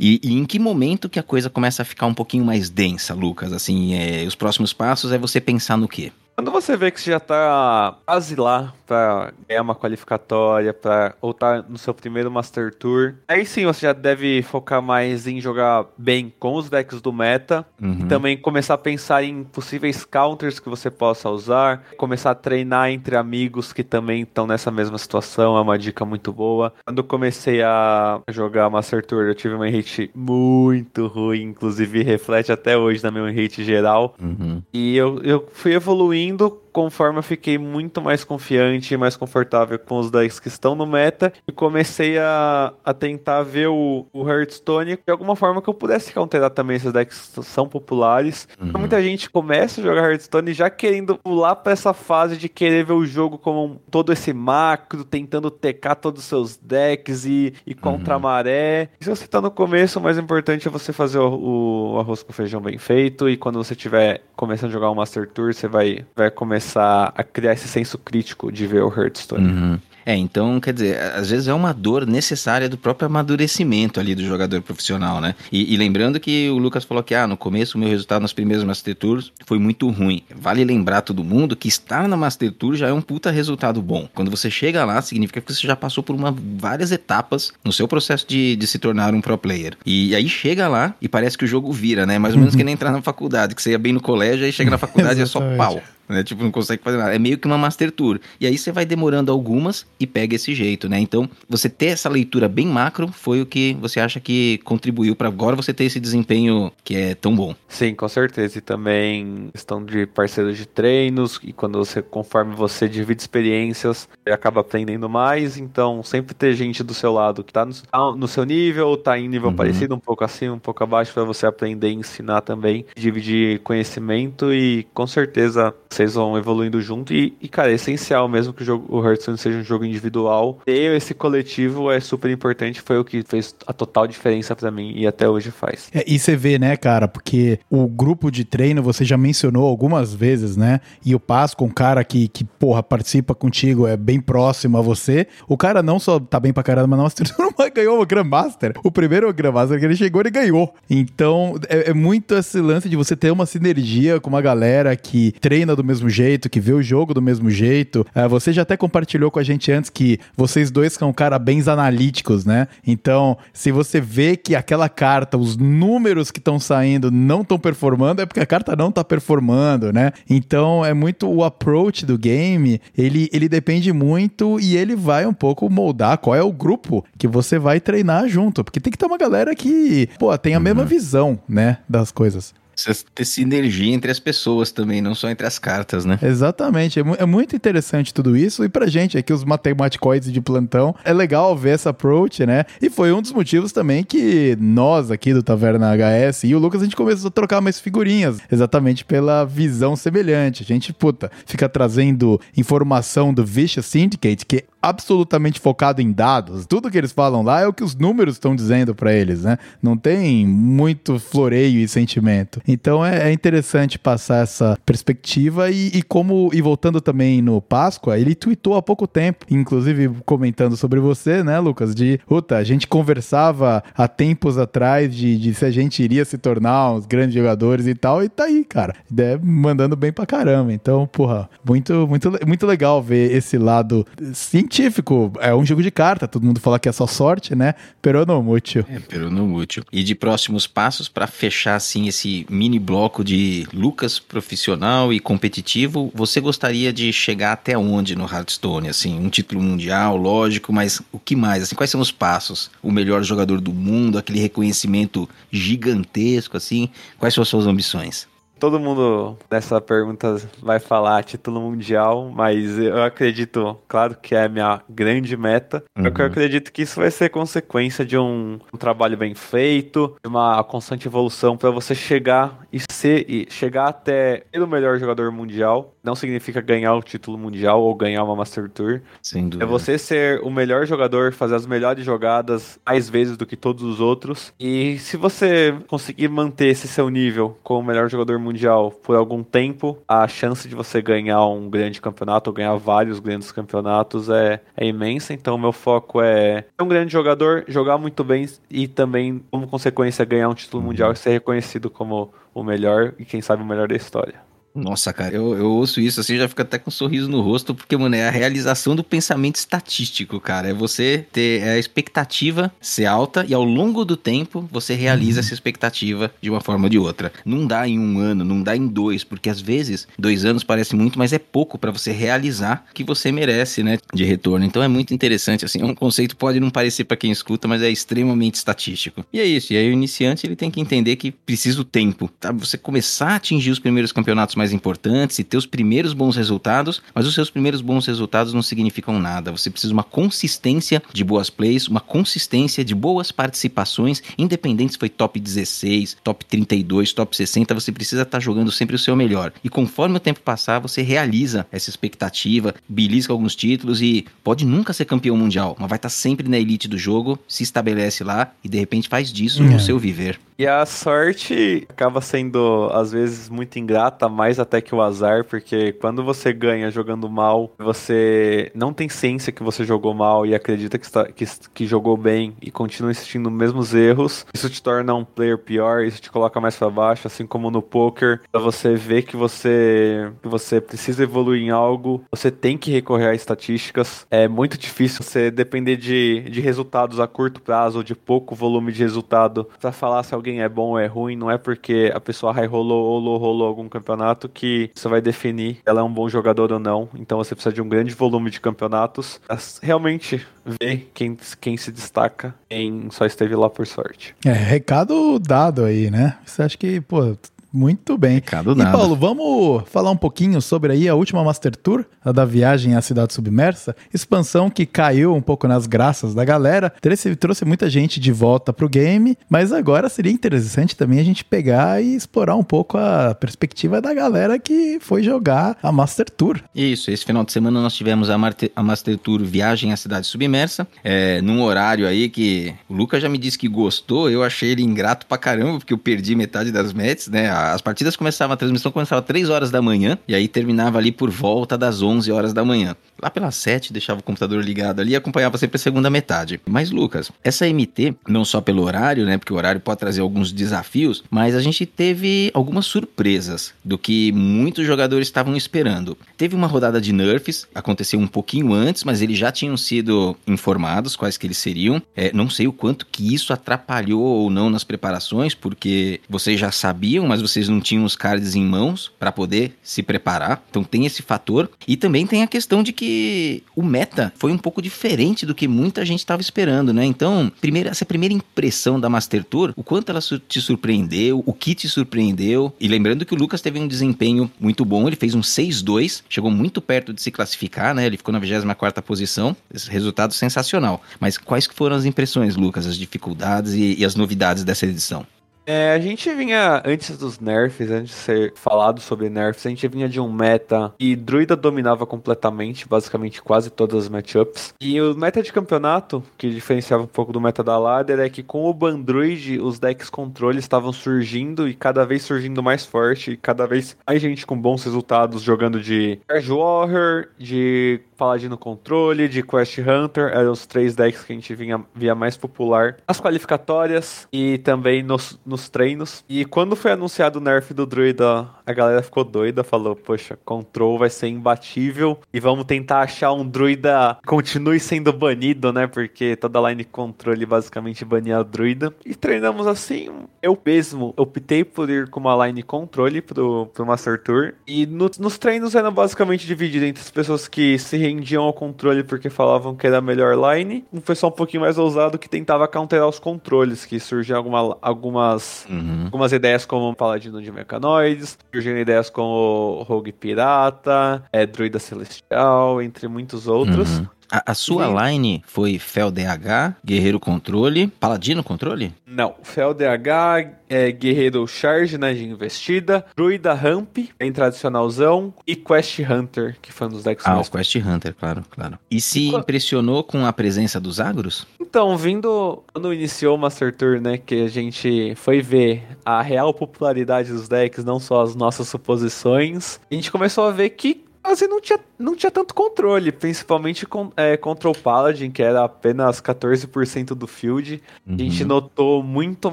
E, e, em que momento que a coisa começa a ficar um pouquinho mais densa, Lucas? Assim, é, os próximos passos é você pensar no quê? Quando você vê que você já tá quase lá para ganhar uma qualificatória, para ou tá no seu primeiro Master Tour, aí sim você já deve focar mais em jogar bem com os decks do meta uhum. e também começar a pensar em possíveis counters que você possa usar, começar a treinar entre amigos que também estão nessa mesma situação, é uma dica muito boa. Quando eu comecei a jogar Master Tour, eu tive uma hit muito ruim, inclusive reflete até hoje na minha hit geral. Uhum. E eu, eu fui evoluindo conforme eu fiquei muito mais confiante e mais confortável com os decks que estão no meta e comecei a, a tentar ver o, o Hearthstone de alguma forma que eu pudesse counterar também esses decks que são populares. Uhum. Muita gente começa a jogar Hearthstone já querendo pular para essa fase de querer ver o jogo como um, todo esse macro, tentando tecar todos os seus decks e, e contra uhum. a maré. E se você tá no começo, o mais importante é você fazer o, o arroz com feijão bem feito e quando você tiver começando a jogar um Master Tour, você vai, vai começar a criar esse senso crítico de ver o Hearthstone. Uhum. É, então, quer dizer, às vezes é uma dor necessária do próprio amadurecimento ali do jogador profissional, né? E, e, lembrando que o Lucas falou que, ah, no começo o meu resultado nos primeiros Master Tours foi muito ruim. Vale lembrar todo mundo que estar na Master Tour já é um puta resultado bom. Quando você chega lá, significa que você já passou por uma, várias etapas no seu processo de, de se tornar um pro player. E, e aí chega lá e parece que o jogo vira, né? Mais ou menos que nem entrar na faculdade, que você ia bem no colégio, aí chega na faculdade e é só pau né? Tipo, não consegue fazer nada. É meio que uma Master Tour. E aí você vai demorando algumas e pega esse jeito, né? Então, você ter essa leitura bem macro foi o que você acha que contribuiu para agora você ter esse desempenho que é tão bom. Sim, com certeza. E também questão de parceiros de treinos, e quando você, conforme você divide experiências, você acaba aprendendo mais. Então, sempre ter gente do seu lado que tá no, tá no seu nível, tá em nível uhum. parecido, um pouco acima, um pouco abaixo, para você aprender e ensinar também, dividir conhecimento e com certeza vocês vão evoluindo junto. E, e, cara, é essencial mesmo que o, jogo, o Hearthstone seja um jogo individual. Ter esse coletivo é super importante. Foi o que fez a total diferença para mim e até hoje faz. É, e você vê, né, cara, porque o grupo de treino você já mencionou algumas vezes, né? E o Paz com um cara que, que, porra, participa contigo, é bem próximo a você. O cara não só tá bem pra caramba Master mas ganhou o Grandmaster. O primeiro Grandmaster que ele chegou, ele ganhou. Então, é, é muito esse lance de você ter uma sinergia com uma galera que treina do mesmo jeito, que vê o jogo do mesmo jeito. Uh, você já até compartilhou com a gente antes que vocês dois são cara bem analíticos, né? Então, se você vê que aquela carta, os números que estão saindo não estão performando, é porque a carta não está performando, né? Então, é muito o approach do game, ele, ele depende muito e ele vai um pouco moldar qual é o grupo que você vai treinar junto, porque tem que ter uma galera que, pô, tem a mesma uhum. visão, né, das coisas. Precisa ter sinergia entre as pessoas também, não só entre as cartas, né? Exatamente. É, é muito interessante tudo isso. E pra gente aqui, os matematicoides de plantão, é legal ver essa approach, né? E foi um dos motivos também que nós aqui do Taverna HS e o Lucas, a gente começou a trocar mais figurinhas, exatamente pela visão semelhante. A gente, puta, fica trazendo informação do Vicious Syndicate, que absolutamente focado em dados. Tudo que eles falam lá é o que os números estão dizendo para eles, né? Não tem muito floreio e sentimento. Então é, é interessante passar essa perspectiva e, e, como e voltando também no Páscoa, ele tweetou há pouco tempo, inclusive comentando sobre você, né, Lucas? De, puta, a gente conversava há tempos atrás de, de se a gente iria se tornar uns grandes jogadores e tal, e tá aí, cara, é, mandando bem pra caramba. Então, porra, muito, muito, muito legal ver esse lado científico. É um jogo de carta, todo mundo fala que é só sorte, né? Pero no mútil. É, pero no mútil. E de próximos passos, para fechar assim esse mini bloco de Lucas profissional e competitivo, você gostaria de chegar até onde no Hearthstone? Assim, um título mundial, lógico, mas o que mais? Assim, quais são os passos? O melhor jogador do mundo, aquele reconhecimento gigantesco, assim? Quais são as suas ambições? Todo mundo nessa pergunta vai falar título mundial, mas eu acredito, claro que é a minha grande meta. Uhum. Eu acredito que isso vai ser consequência de um, um trabalho bem feito, de uma constante evolução para você chegar e ser e chegar até ser o melhor jogador mundial. Não significa ganhar o título mundial ou ganhar uma Master Tour. Sem dúvida. É você ser o melhor jogador, fazer as melhores jogadas mais vezes do que todos os outros. E se você conseguir manter esse seu nível como o melhor jogador mundial mundial por algum tempo, a chance de você ganhar um grande campeonato ou ganhar vários grandes campeonatos é, é imensa. Então, meu foco é ser um grande jogador, jogar muito bem e também, como consequência, ganhar um título mundial e ser reconhecido como o melhor e, quem sabe, o melhor da história. Nossa, cara, eu, eu ouço isso assim, já fica até com um sorriso no rosto, porque, mano, é a realização do pensamento estatístico, cara. É você ter é a expectativa ser alta e ao longo do tempo você realiza uhum. essa expectativa de uma forma ou de outra. Não dá em um ano, não dá em dois, porque às vezes dois anos parece muito, mas é pouco para você realizar que você merece, né, de retorno. Então é muito interessante, assim, é um conceito pode não parecer para quem escuta, mas é extremamente estatístico. E é isso, e aí o iniciante ele tem que entender que precisa o tempo, tá? Você começar a atingir os primeiros campeonatos mais mais importantes e ter os primeiros bons resultados, mas os seus primeiros bons resultados não significam nada. Você precisa de uma consistência de boas plays, uma consistência de boas participações, independente se foi top 16, top 32, top 60, você precisa estar tá jogando sempre o seu melhor. E conforme o tempo passar, você realiza essa expectativa, belisca alguns títulos e pode nunca ser campeão mundial, mas vai estar tá sempre na elite do jogo, se estabelece lá e de repente faz disso é. o seu viver. E a sorte acaba sendo, às vezes, muito ingrata, até que o azar, porque quando você ganha jogando mal, você não tem ciência que você jogou mal e acredita que, está, que, que jogou bem e continua insistindo nos mesmos erros. Isso te torna um player pior, isso te coloca mais para baixo, assim como no poker. Pra você ver que você, que você precisa evoluir em algo, você tem que recorrer a estatísticas. É muito difícil você depender de, de resultados a curto prazo ou de pouco volume de resultado para falar se alguém é bom ou é ruim, não é porque a pessoa high rolou ou low rolou algum campeonato que isso vai definir ela é um bom jogador ou não. Então você precisa de um grande volume de campeonatos realmente ver quem, quem se destaca, quem só esteve lá por sorte. É, recado dado aí, né? Você acha que, pô, muito bem. Recado e Paulo, vamos falar um pouquinho sobre aí a última Master Tour, a da viagem à Cidade Submersa, expansão que caiu um pouco nas graças da galera, trouxe, trouxe muita gente de volta pro game, mas agora seria interessante também a gente pegar e explorar um pouco a perspectiva da galera que foi jogar a Master Tour. Isso, esse final de semana nós tivemos a, Marte, a Master Tour Viagem à Cidade Submersa, é, num horário aí que o Lucas já me disse que gostou, eu achei ele ingrato pra caramba, porque eu perdi metade das matches, né? As partidas começavam, a transmissão começava às 3 horas da manhã, e aí terminava ali por volta das 11 horas da manhã. Lá pelas 7, deixava o computador ligado ali e acompanhava sempre a segunda metade. Mas, Lucas, essa MT, não só pelo horário, né? Porque o horário pode trazer alguns desafios, mas a gente teve algumas surpresas do que muitos jogadores estavam esperando. Teve uma rodada de nerfs, aconteceu um pouquinho antes, mas eles já tinham sido informados quais que eles seriam. É, não sei o quanto que isso atrapalhou ou não nas preparações, porque vocês já sabiam, mas vocês não tinham os cards em mãos para poder se preparar. Então tem esse fator. E também tem a questão de que o meta foi um pouco diferente do que muita gente estava esperando, né? Então, primeira, essa primeira impressão da Master Tour, o quanto ela te surpreendeu, o que te surpreendeu. E lembrando que o Lucas teve um desempenho muito bom, ele fez um 6-2, chegou muito perto de se classificar, né? Ele ficou na 24 posição, esse resultado sensacional. Mas quais foram as impressões, Lucas, as dificuldades e, e as novidades dessa edição? É, a gente vinha, antes dos nerfs, antes de ser falado sobre nerfs, a gente vinha de um meta e Druida dominava completamente, basicamente quase todas as matchups. E o meta de campeonato, que diferenciava um pouco do meta da ladder, é que com o Bandruid, os decks controle estavam surgindo e cada vez surgindo mais forte, e cada vez mais gente com bons resultados jogando de Charge Warrior, de Paladino Controle, de Quest Hunter, eram os três decks que a gente vinha, via mais popular nas qualificatórias e também nos, nos nos treinos. E quando foi anunciado o nerf do druida, a galera ficou doida, falou: Poxa, Control vai ser imbatível e vamos tentar achar um druida que continue sendo banido, né? Porque toda line controle basicamente bania o druida. E treinamos assim. Eu mesmo optei por ir com uma line controle pro, pro Master Tour. E no, nos treinos era basicamente dividido entre as pessoas que se rendiam ao controle porque falavam que era a melhor line. Um pessoal um pouquinho mais ousado que tentava counterar os controles, que surgiam alguma, algumas uhum. algumas ideias como Paladino de Mecanoides, surgiram ideias como Rogue Pirata, é, Druida Celestial, entre muitos outros. Uhum. A, a, sua Sim. line foi Fel DH, Guerreiro Controle, Paladino Controle? Não, Fel DH, é, Guerreiro Charge, né, de investida, Druida Ramp, bem tradicionalzão, e Quest Hunter, que foi um dos decks Ah, mais... o Quest Hunter, claro, claro. E se e impressionou com a presença dos agros? Então, vindo, quando iniciou o Master Tour, né, que a gente foi ver a real popularidade dos decks, não só as nossas suposições, a gente começou a ver que quase não tinha, não tinha tanto controle, principalmente com, é, contra o Paladin, que era apenas 14% do field. Uhum. A gente uhum. notou muito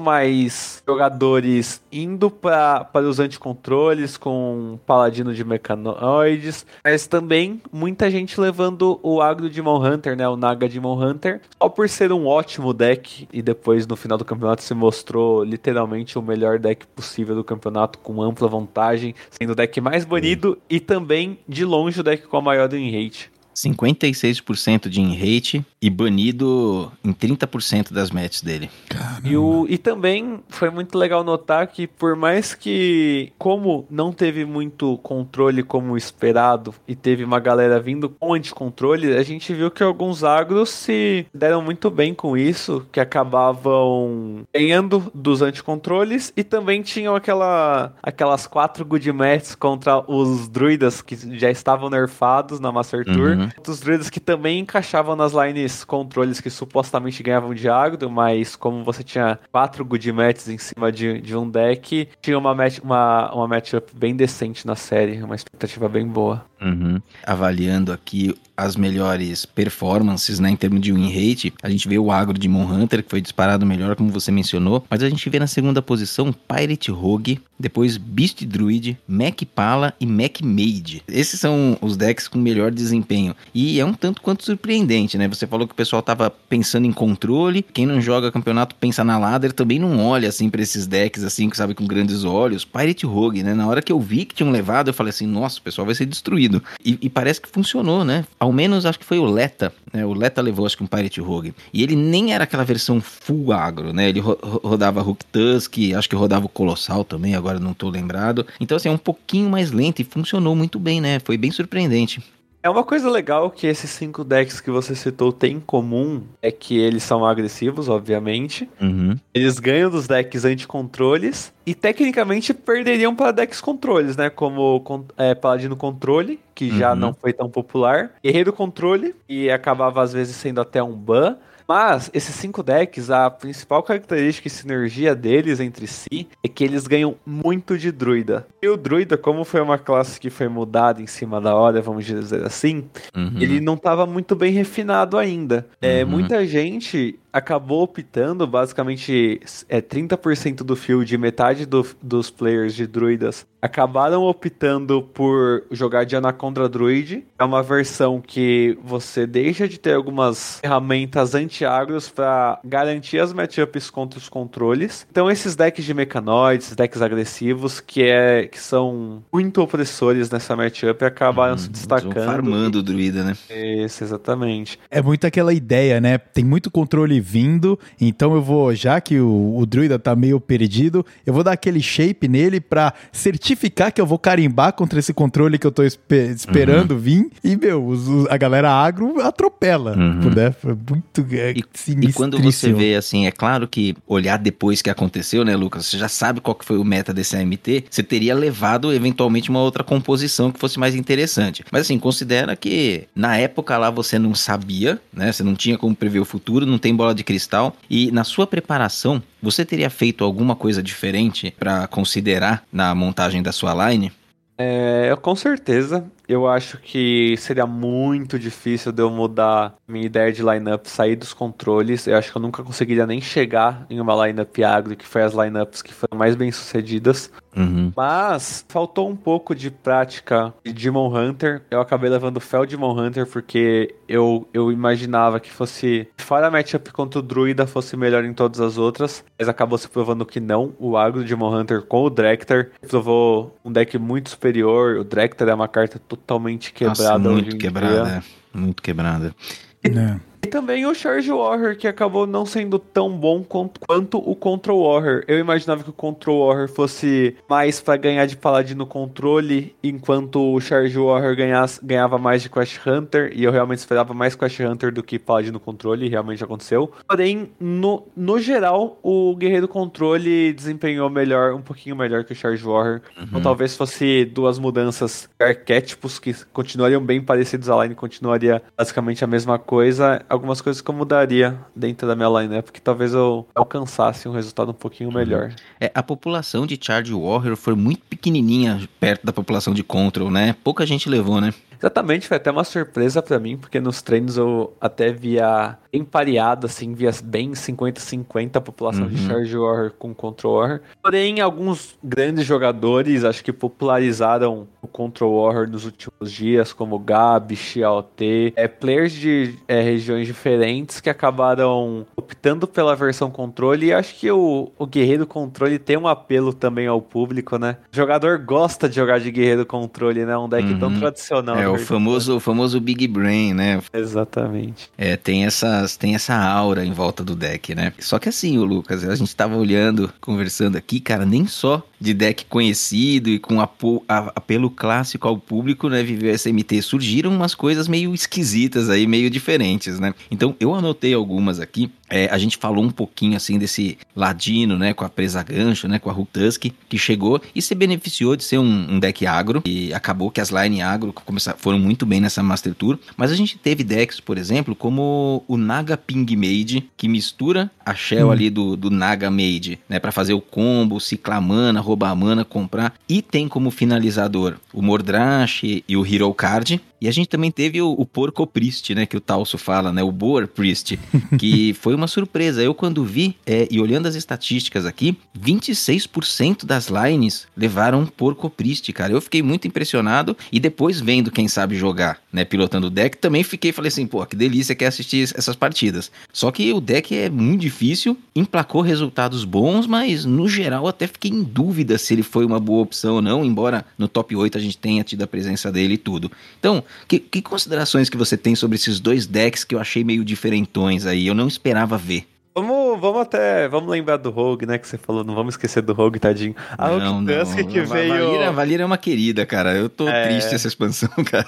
mais jogadores indo para os anticontroles com Paladino de Mecanoides, mas também muita gente levando o agro de Hunter, né, o Naga de Hunter, só por ser um ótimo deck e depois no final do campeonato se mostrou literalmente o melhor deck possível do campeonato com ampla vantagem, sendo o deck mais banido uhum. e também de longe o deck com a maior win rate. 56% de in-rate e banido em 30% das matches dele. E, o, e também foi muito legal notar que por mais que, como não teve muito controle como esperado e teve uma galera vindo com anticontrole, a gente viu que alguns agros se deram muito bem com isso, que acabavam ganhando dos anticontroles e também tinham aquela, aquelas quatro good matches contra os druidas que já estavam nerfados na Master Tour. Uhum Outros druidas que também encaixavam nas lines controles que supostamente ganhavam de agro, mas como você tinha quatro good matches em cima de, de um deck, tinha uma, match, uma, uma matchup bem decente na série, uma expectativa bem boa. Uhum. Avaliando aqui as melhores performances, né, em termos de win rate, a gente vê o agro de Mon Hunter, que foi disparado melhor, como você mencionou, mas a gente vê na segunda posição Pirate Rogue, depois Beast Druid, Mac Pala e Mac Mage. Esses são os decks com melhor desempenho. E é um tanto quanto surpreendente, né? Você falou que o pessoal tava pensando em controle, quem não joga campeonato pensa na ladder, também não olha assim para esses decks assim, que sabe com grandes olhos. Pirate Rogue, né? Na hora que eu vi que tinham levado, eu falei assim: "Nossa, o pessoal vai ser destruído". E, e parece que funcionou, né? Ao menos acho que foi o Leta, né? O Leta levou acho que um Pirate Rogue. E ele nem era aquela versão full agro, né? Ele ro rodava Hook Tusk, acho que rodava o Colossal também, agora não tô lembrado. Então assim, é um pouquinho mais lento e funcionou muito bem, né? Foi bem surpreendente. É uma coisa legal que esses cinco decks que você citou têm em comum é que eles são agressivos, obviamente. Uhum. Eles ganham dos decks anti-controles e tecnicamente perderiam para decks controles, né? Como é, Paladino Controle, que já uhum. não foi tão popular. Guerreiro Controle, e acabava às vezes sendo até um ban. Mas esses cinco decks, a principal característica e sinergia deles entre si é que eles ganham muito de druida. E o druida, como foi uma classe que foi mudada em cima da hora, vamos dizer assim, Uhum. ele não estava muito bem refinado ainda. É, Uhum. muita gente acabou optando, basicamente, é 30% do field e metade do- dos players de druidas acabaram optando por jogar de Anaconda Druid. É uma versão que você deixa de ter algumas ferramentas anti-agros para garantir as matchups contra os controles. Então esses decks de mecanoides, decks agressivos, que, é, que são muito opressores nessa matchup, acabaram se Uhum. destacando. Farmando o druida, né? Isso, exatamente. É muito aquela ideia, né? Tem muito controle vindo, então eu vou, já que o, o druida tá meio perdido, eu vou dar aquele shape nele pra certificar que eu vou carimbar contra esse controle que eu tô espe- esperando vir. E, meu, os- os- a galera agro atropela. Uhum. Né? Foi muito é, E, e quando você vê assim, é claro que olhar depois que aconteceu, né, Lucas? Você já sabe qual que foi o meta desse AMT, você teria levado eventualmente uma outra composição que fosse mais interessante. Mas assim, considera que na época lá você não sabia, né? Você não tinha como prever o futuro, não tem bola de cristal e na sua preparação, você teria feito alguma coisa diferente pra considerar na montagem da sua line? É, com certeza. Eu acho que seria muito difícil de eu mudar minha ideia de lineup, sair dos controles. Eu acho que eu nunca conseguiria nem chegar em uma lineup agro, que foi as lineups que foram mais bem sucedidas. Uhum. Mas faltou um pouco de prática de Demon Hunter. Eu acabei levando Fel Demon Hunter porque eu, eu imaginava que fosse, fora a matchup contra o Druida, fosse melhor em todas as outras. Mas acabou se provando que não. O agro Demon Hunter com o Drekter provou um deck muito superior. O Drekter é uma carta totalmente quebrada Nossa, hoje muito em quebrada, dia. é. muito quebrada. É. E também o Charge Warrior, que acabou não sendo tão bom quanto o Control Warrior. Eu imaginava que o Control Warrior fosse mais pra ganhar de Paladino controle, enquanto o Charge Warrior ganhasse- ganhava mais de Quest Hunter, e eu realmente esperava mais Quest Hunter do que Paladino controle, e realmente aconteceu. Porém, no, no geral, o Guerreiro controle desempenhou melhor, um pouquinho melhor que o Charge Warrior. Então talvez fosse duas mudanças de arquétipos que continuariam bem parecidos, a line continuaria basicamente a mesma coisa. Algumas coisas que eu mudaria dentro da minha lineup, que talvez eu alcançasse um resultado um pouquinho melhor. É, a população de Charge Warrior foi muito pequenininha perto da população de Control, né? Pouca gente levou, né? Exatamente, foi até uma surpresa pra mim, porque nos treinos eu até via empareado, assim, via bem 50-50 a população de Uhum. Charge Warrior com Control Warrior. Porém, alguns grandes jogadores, acho que popularizaram o Control Warrior nos últimos dias, como Gabi, Xiaote, é, players de é, regiões diferentes que acabaram optando pela versão controle, e acho que o, o Guerreiro Controle tem um apelo também ao público, né? O jogador gosta de jogar de Guerreiro Controle, né? Um deck tão Uhum. tradicional. é do o famoso, o famoso Big Brain, né? Exatamente. É, tem essas, tem essa aura em volta do deck, né? Só que assim, o Lucas, a gente tava olhando, conversando aqui, cara, nem só de deck conhecido e com apelo clássico ao público, né, viveu SMT, surgiram umas coisas meio esquisitas aí, meio diferentes, né? Então, eu anotei algumas aqui. É, a gente falou um pouquinho assim desse ladino, né, com a presa gancho, né, com a Rutusk, que chegou e se beneficiou de ser um, um deck agro e acabou que as line agro começaram, foram muito bem nessa Master Tour. Mas a gente teve decks, por exemplo, como o Naga Ping Mage, que mistura a shell Hum. ali do, do Naga Mage, né, para fazer o combo, ciclar mana, roubar mana, comprar. E tem como finalizador o Mordrash e o Hero Card. E a gente também teve o, o Porco Priest, né, que o Talso fala, né, o Boar Priest, que foi uma surpresa. Eu quando vi, é, e olhando as estatísticas aqui, 26% das lines levaram um Porco Priest, cara. Eu fiquei muito impressionado e depois vendo quem sabe jogar, né, pilotando o deck, também fiquei, falei assim, pô, que delícia que é assistir essas partidas. Só que o deck é muito difícil, emplacou resultados bons, mas no geral até fiquei em dúvida se ele foi uma boa opção ou não, embora no top 8 a gente tenha tido a presença dele e tudo. Então, que, que considerações que você tem sobre esses dois decks que eu achei meio diferentões aí? Eu não esperava ver. Vamos, vamos até. Vamos lembrar do Rogue, né? Que você falou. Não vamos esquecer do Rogue, tadinho. A não, Rogue não. Tusk que veio. Valira, a Valira é uma querida, cara. Eu tô É. triste essa expansão, cara.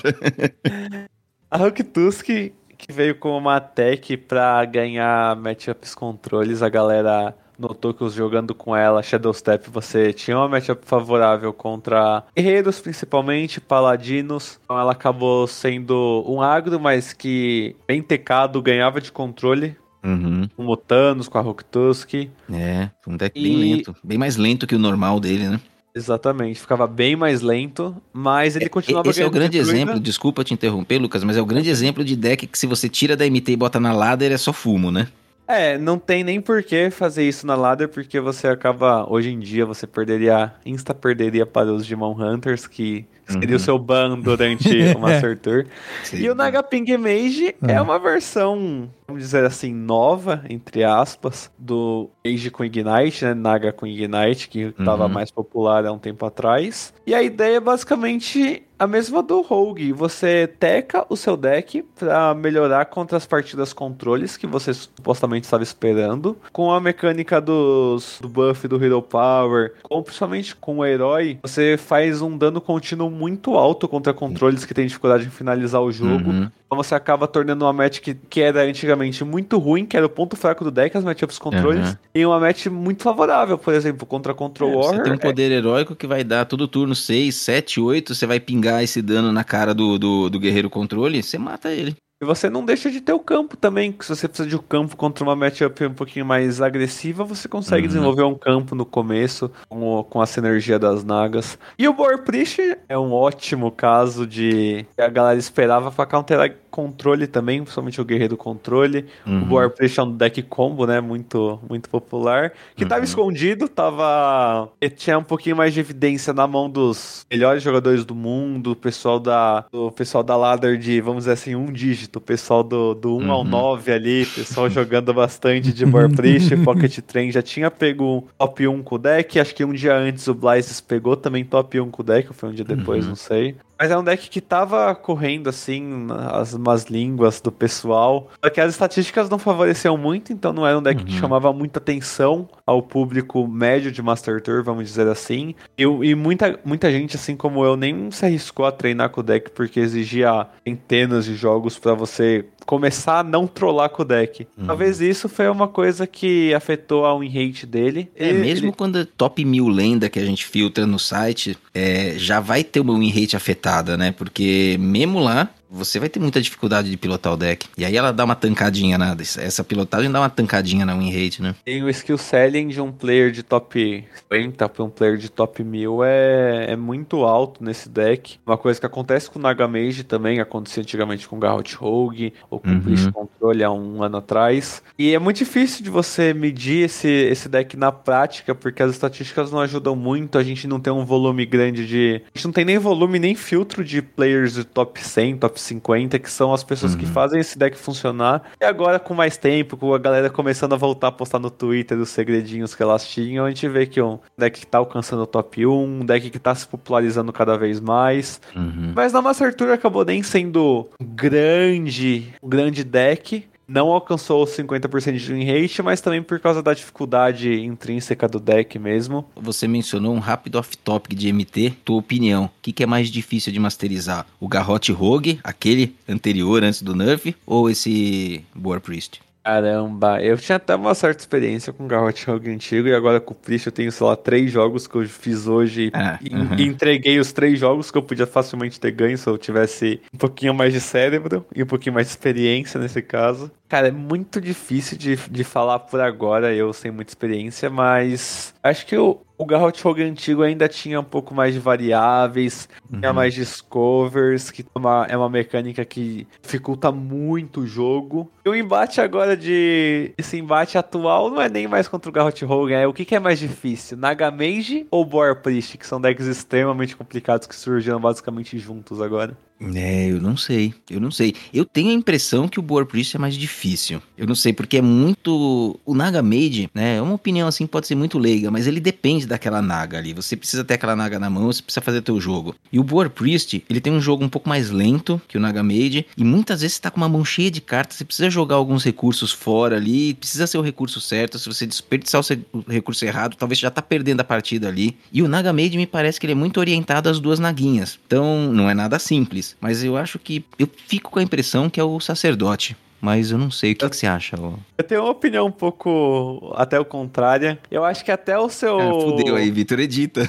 A Rogue Tusk que veio com uma tech pra ganhar matchups controles. A galera notou que os jogando com ela, Shadow Step, você tinha uma matchup favorável contra guerreiros, principalmente, paladinos. Então ela acabou sendo um agro, mas que bem tecado, ganhava de controle. Uhum. Com o Motanos, com a Rocktusk. É, um deck E- bem lento. Bem mais lento que o normal dele, né? Exatamente, ficava bem mais lento, mas ele continuava Esse é o grande de exemplo, desculpa te interromper, Lucas, mas é o grande exemplo de deck que se você tira da MT e bota na ladder é só fumo, né? É, não tem nem por que fazer isso na ladder, porque você acaba, hoje em dia, você perderia, insta perderia para os Demon Hunters, que seria Uhum. o seu ban durante o Master Tour. E o Naga Ping Mage é Ah. uma versão, vamos dizer assim, nova, entre aspas, do Mage com Ignite, né? Naga com Ignite, que estava Uhum. mais popular há um tempo atrás. E a ideia é basicamente a mesma do Rogue. Você teca o seu deck para melhorar contra as partidas controles que você supostamente estava esperando. Com a mecânica dos, do buff do Hero Power, ou principalmente com o herói, você faz um dano contínuo muito alto contra controles que tem dificuldade em finalizar o jogo. Uhum. Então você acaba tornando uma match que, que era antigamente muito ruim, que era o ponto fraco do deck, as matchups controles, Uhum. em uma match muito favorável, por exemplo, contra Control É, você Warrior. tem um poder heróico que vai dar todo turno 6, 7, 8, você vai pingar esse dano na cara do, do, do guerreiro controle, você mata ele. E você não deixa de ter o campo também, que se você precisa de um campo contra uma matchup um pouquinho mais agressiva, você consegue Uhum. desenvolver um campo no começo com, o- com a sinergia das nagas. E o Boar Priest é um ótimo caso de que a galera esperava pra counterar controle também, principalmente o guerreiro controle. O Uhum. Boar Priest é um deck combo, né, muito, muito popular, que tava Uhum. escondido, tava... e tinha um pouquinho mais de evidência na mão dos melhores jogadores do mundo, o pessoal da, o pessoal da ladder de, vamos dizer assim, um dígito, o pessoal do, do 1 ao Uhum. 9 ali, o pessoal jogando bastante de Boar Priest, Pocket Train já tinha pego um top 1 com o deck, acho que um dia antes o Blazes pegou também top 1 com o deck, ou foi um dia depois, Uhum. não sei. Mas é um deck que tava correndo assim, as más línguas do pessoal. Só que as estatísticas não favoreciam muito, então não era um deck que Uhum. chamava muita atenção ao público médio de Master Tour, vamos dizer assim. E, e muita, muita gente, assim como eu, nem se arriscou a treinar com o deck porque exigia centenas de jogos pra você começar a não trollar com o deck. Talvez isso foi uma coisa que afetou a win rate dele. É, Ele- mesmo quando é top mil lenda que a gente filtra no site, é, já vai ter uma win rate afetada, né? Porque mesmo lá, você vai ter muita dificuldade de pilotar o deck. E aí ela dá uma tancadinha na. Essa pilotagem dá uma tancadinha na win rate, né? Tem o skill selling de um player de top 50 para um player de top 1000 é, é muito alto nesse deck. Uma coisa que acontece com o Nagamage também, acontecia antigamente com o Garrot Rogue ou com o Uhum. Priest Control há um ano atrás. E é muito difícil de você medir esse, esse deck na prática, porque as estatísticas não ajudam muito, a gente não tem um volume grande de... A gente não tem nem volume, nem filtro de players de top 100, top 50, que são as pessoas que Uhum. fazem esse deck funcionar. E agora, com mais tempo, com a galera começando a voltar a postar no Twitter os segredinhos que elas tinham, a gente vê que um deck que tá alcançando o top 1, um deck que tá se popularizando cada vez mais. Uhum. Mas na Master Tour acabou nem sendo um grande, um grande deck. Não alcançou os 50% de win rate, mas também por causa da dificuldade intrínseca do deck mesmo. Você mencionou um rápido off-topic de MT. Tua opinião, o que, que é mais difícil de masterizar? O Garrote Rogue, aquele anterior antes do nerf, ou esse Boar Priest? Caramba, eu tinha até uma certa experiência com o Garrot Rogue antigo e agora com o Priest eu tenho, sei lá, três jogos que eu fiz hoje Ah, e, uhum. e entreguei os três jogos que eu podia facilmente ter ganho se eu tivesse um pouquinho mais de cérebro e um pouquinho mais de experiência nesse caso. Cara, é muito difícil de, de falar por agora, eu sem muita experiência, mas acho que o, o Garrot Rogue antigo ainda tinha um pouco mais de variáveis, tinha Uhum. mais discovers, que é uma, é uma mecânica que dificulta muito o jogo. E o embate agora de. Esse embate atual não é nem mais contra o Garrot Rogue, é o que, que é mais difícil? Nagamage ou Boar Priest, que são decks extremamente complicados que surgiram basicamente juntos agora. É, eu não sei, eu não sei. Eu tenho a impressão que o Boar Priest é mais difícil. Eu não sei, porque é muito... O Naga Mage, né, é uma opinião assim, pode ser muito leiga, mas ele depende daquela Naga ali. Você precisa ter aquela Naga na mão, você precisa fazer teu jogo. E o Boar Priest, ele tem um jogo um pouco mais lento que o Naga Mage, e muitas vezes você tá com uma mão cheia de cartas, você precisa jogar alguns recursos fora ali, precisa ser o recurso certo, se você desperdiçar o recurso errado, talvez já tá perdendo a partida ali. E o Naga Mage me parece que ele é muito orientado às duas naguinhas. Então, não é nada simples. Mas eu acho que eu fico com a impressão que é o sacerdote. Mas eu não sei. O que, que você acha? Eu tenho uma opinião um pouco até o contrária. Eu acho que até o seu. Fudeu aí, Vitor, edita.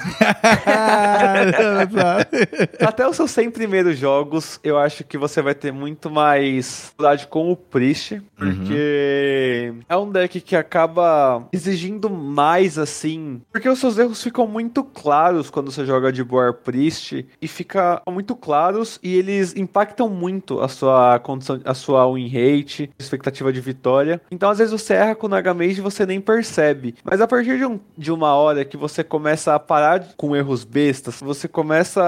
Até os seus 100 primeiros jogos, eu acho que você vai ter muito mais dificuldade com o Priest, porque é um deck que acaba exigindo mais assim. Porque os seus erros ficam muito claros quando você joga de Boar Priest e fica muito claros e eles impactam muito a sua condição, a sua win rate, expectativa de vitória. Então, às vezes você erra com o Nagamage e você nem percebe. Mas a partir de, um, de uma hora que você começa a parar com erros bestas, você começa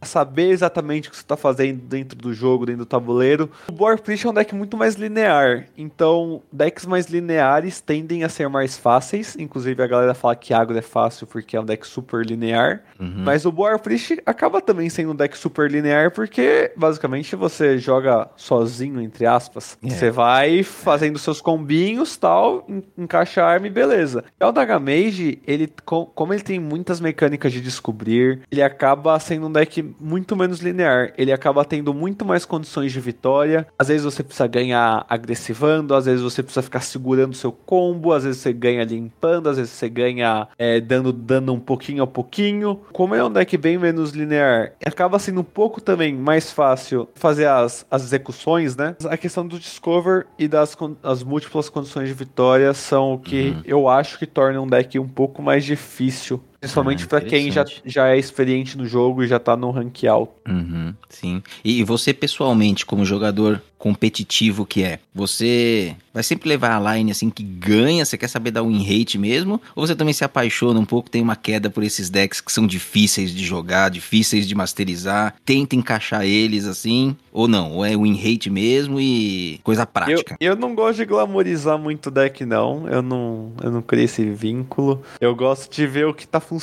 a saber exatamente o que você está fazendo dentro do jogo, dentro do tabuleiro. O Boar Priest é um deck muito mais linear. Então, decks mais lineares tendem a ser mais fáceis. Inclusive, a galera fala que Agro é fácil porque é um deck super linear. Uhum. Mas o Boar Priest acaba também sendo um deck super linear porque, basicamente, você joga sozinho, entre aspas. É. Você vai fazendo seus combinhos, tal, en- encaixa a arma e beleza. Já o Dagamage, ele, co- como ele tem muitas mecânicas de descobrir, ele acaba sendo um deck muito menos linear. Ele acaba tendo muito mais condições de vitória. Às vezes você precisa ganhar agressivando, às vezes você precisa ficar segurando seu combo, às vezes você ganha limpando, às vezes você ganha é, dando dano um pouquinho a pouquinho. Como é um deck bem menos linear, acaba sendo um pouco também mais fácil fazer as, as execuções, né? A questão do Discover e das as múltiplas condições de vitória são o que Uhum. eu acho que torna um deck um pouco mais difícil. Principalmente Ah, pra quem já, já é experiente no jogo e já tá no rank alto. Uhum, sim. E você, pessoalmente, como jogador competitivo que é, você vai sempre levar a line assim que ganha? Você quer saber dar win rate mesmo? Ou você também se apaixona um pouco, tem uma queda por esses decks que são difíceis de jogar, difíceis de masterizar? Tenta encaixar eles assim? Ou não? Ou é win rate mesmo e coisa Eu, prática? eu não gosto de glamorizar muito deck, não. Eu não, eu não criei esse vínculo. Eu gosto de ver o que tá funcionando.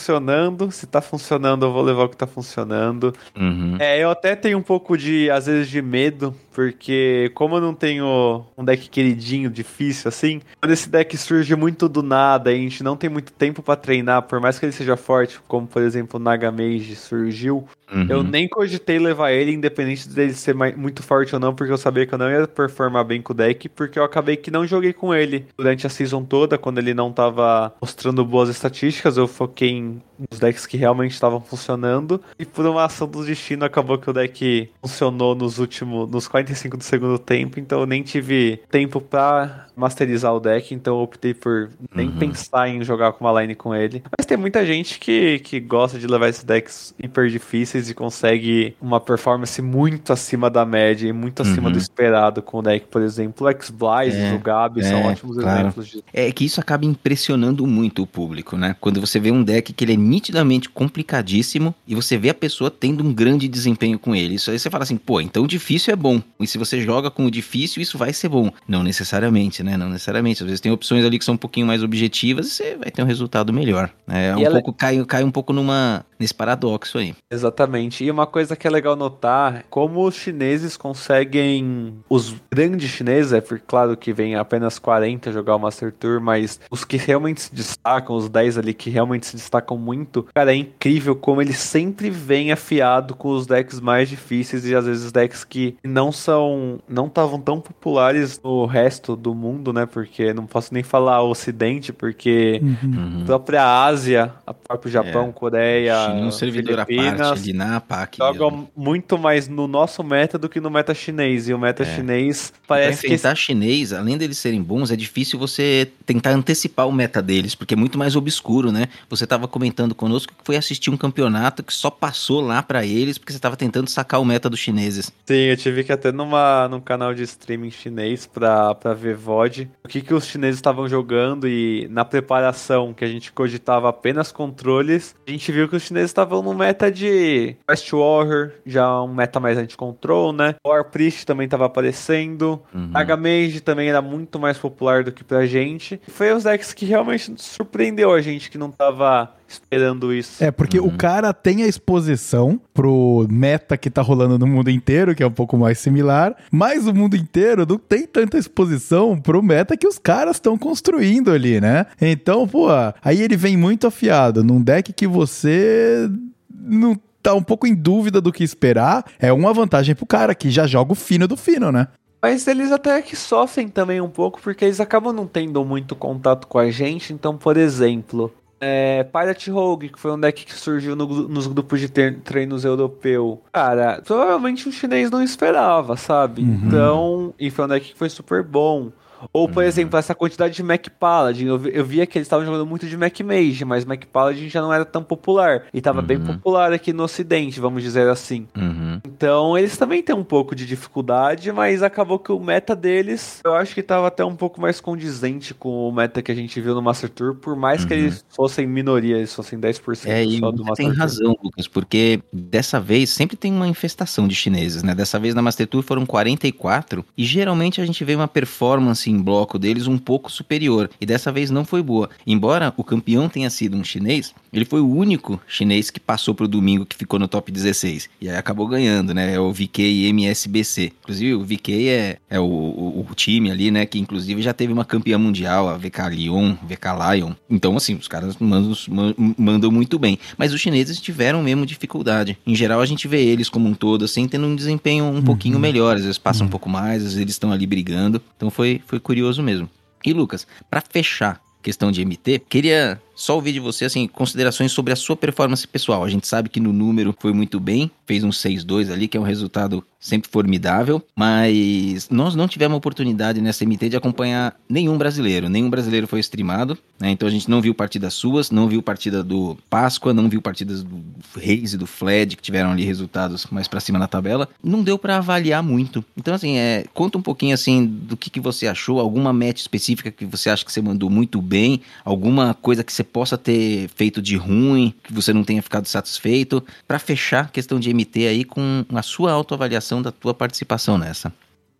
Se tá funcionando, eu vou levar o que tá funcionando. Uhum. É, eu até tenho um pouco de, às vezes, de medo, porque como eu não tenho um deck queridinho, difícil assim, quando esse deck surge muito do nada e a gente não tem muito tempo pra treinar, por mais que ele seja forte, como por exemplo o Nagamage surgiu, Uhum. eu nem cogitei levar ele, independente dele ser muito forte ou não, porque eu sabia que eu não ia performar bem com o deck, porque eu acabei que não joguei com ele durante a season toda, quando ele não tava mostrando boas estatísticas, eu foquei em nos decks que realmente estavam funcionando, e por uma ação do destino acabou que o deck funcionou nos últimos, nos 45 do segundo tempo, então eu nem tive tempo pra masterizar o deck, então eu optei por nem Uhum. pensar em jogar com uma line com ele. Mas tem muita gente que, que gosta de levar esses decks hiper difíceis e consegue uma performance muito acima da média e muito acima Uhum. do esperado com o deck, por exemplo, o X-Blaze, É, o Gabi são é, ótimos claro. exemplos disso. É que isso acaba impressionando muito o público, né? Quando você vê um deck que ele é nitidamente complicadíssimo e você vê a pessoa tendo um grande desempenho com ele. Isso aí você fala assim, pô, então o difícil é bom. E se você joga com o difícil, isso vai ser bom. Não necessariamente, né? Não necessariamente. Às vezes tem opções ali que são um pouquinho mais objetivas e você vai ter um resultado melhor. É um ela- pouco, cai, cai um pouco numa, nesse paradoxo aí. Exatamente. E uma coisa que é legal notar, como os chineses conseguem, os grandes chineses, é claro que vem apenas 40 jogar o Master Tour, mas os que realmente se destacam, os 10 ali que realmente se destacam muito, cara, é incrível como eles sempre vêm afiado com os decks mais difíceis e às vezes decks que não são, não estavam tão populares no resto do mundo, né? Porque não posso nem falar ocidente, porque Uhum. a própria Ásia, a próprio Japão, Coreia, China é um servidor à Filipinas, parte ali na APAC. jogam mesmo. muito mais no nosso meta do que no meta chinês. E o meta É. chinês Pra parece que. enfrentar chinês, além deles serem bons, é difícil você tentar antecipar o meta deles, porque é muito mais obscuro, né? Você tava comentando conosco que foi assistir um campeonato que só passou lá pra eles, porque você tava tentando sacar o meta dos chineses. Sim, eu tive que até numa, num canal de streaming chinês pra, pra ver VOD o que, que os chineses estavam jogando e na preparação que a gente cogitava apenas controles, a gente viu que os chineses estavam no meta de West Warrior, já um meta mais anti-control, né? War Priest também tava aparecendo. Uhum. Também era muito mais popular do que pra gente. Foi os decks que realmente surpreendeu a gente que não tava esperando isso. É, porque o cara tem a exposição pro meta que tá rolando no mundo inteiro, que é um pouco mais similar, mas o mundo inteiro não tem tanta exposição pro meta que os caras estão construindo ali, né? Então, pô, aí ele vem muito afiado num deck que você não tá um pouco em dúvida do que esperar. É uma vantagem pro cara que já joga o fino do fino, né? Mas eles até que sofrem também um pouco, porque eles acabam não tendo muito contato com a gente. Então, por exemplo, é, Pirate Rogue, que foi um deck que surgiu no, nos grupos de treinos europeu. Cara, provavelmente o chinês não esperava, sabe? Uhum. Então, e foi um deck que foi super bom. Ou, por uhum. exemplo, essa quantidade de Mac Paladin. Eu, eu via que eles estavam jogando muito de Mac Mage, mas Mac Paladin já não era tão popular. E estava uhum. bem popular aqui no ocidente, vamos dizer assim. Uhum. Então, eles também têm um pouco de dificuldade, mas acabou que o meta deles, eu acho que estava até um pouco mais condizente com o meta que a gente viu no Master Tour, por mais que eles uhum. fossem minoria, eles fossem 10% é, só do Master tem Tour. tem razão, Lucas, porque dessa vez sempre tem uma infestação de chineses, né? Dessa vez na Master Tour foram 44 e geralmente a gente vê uma performance em bloco deles um pouco superior. E dessa vez não foi boa. Embora o campeão tenha sido um chinês, ele foi o único chinês que passou pro domingo que ficou no top 16. E aí acabou ganhando, né? É o VK MSBC. Inclusive, o VK é, é o, o, o, time ali, né? Que inclusive já teve uma campeã mundial, a VK Lyon, VK Lion. Então, assim, os caras mandam, mandam muito bem. Mas os chineses tiveram mesmo dificuldade. Em geral, a gente vê eles como um todo, assim, tendo um desempenho um uhum. pouquinho melhor. Às vezes passam uhum. um pouco mais, às vezes eles estão ali brigando. Então foi, foi curioso mesmo. E Lucas, para fechar questão de MT, queria só ouvir de você, assim, considerações sobre a sua performance pessoal. A gente sabe que no número foi muito bem, fez um 6-2 ali, que é um resultado sempre formidável, mas nós não tivemos oportunidade nessa MT de acompanhar nenhum brasileiro. Nenhum brasileiro foi streamado, né? Então a gente não viu partidas suas, não viu partida do Páscoa, não viu partidas do Reis e do Fled, que tiveram ali resultados mais para cima na tabela. Não deu para avaliar muito. Então, assim, é, conta um pouquinho, assim, do que, que você achou, alguma match específica que você acha que você mandou muito bem, alguma coisa que você você possa ter feito de ruim, que você não tenha ficado satisfeito, para fechar a questão de MT aí com a sua autoavaliação da tua participação nessa.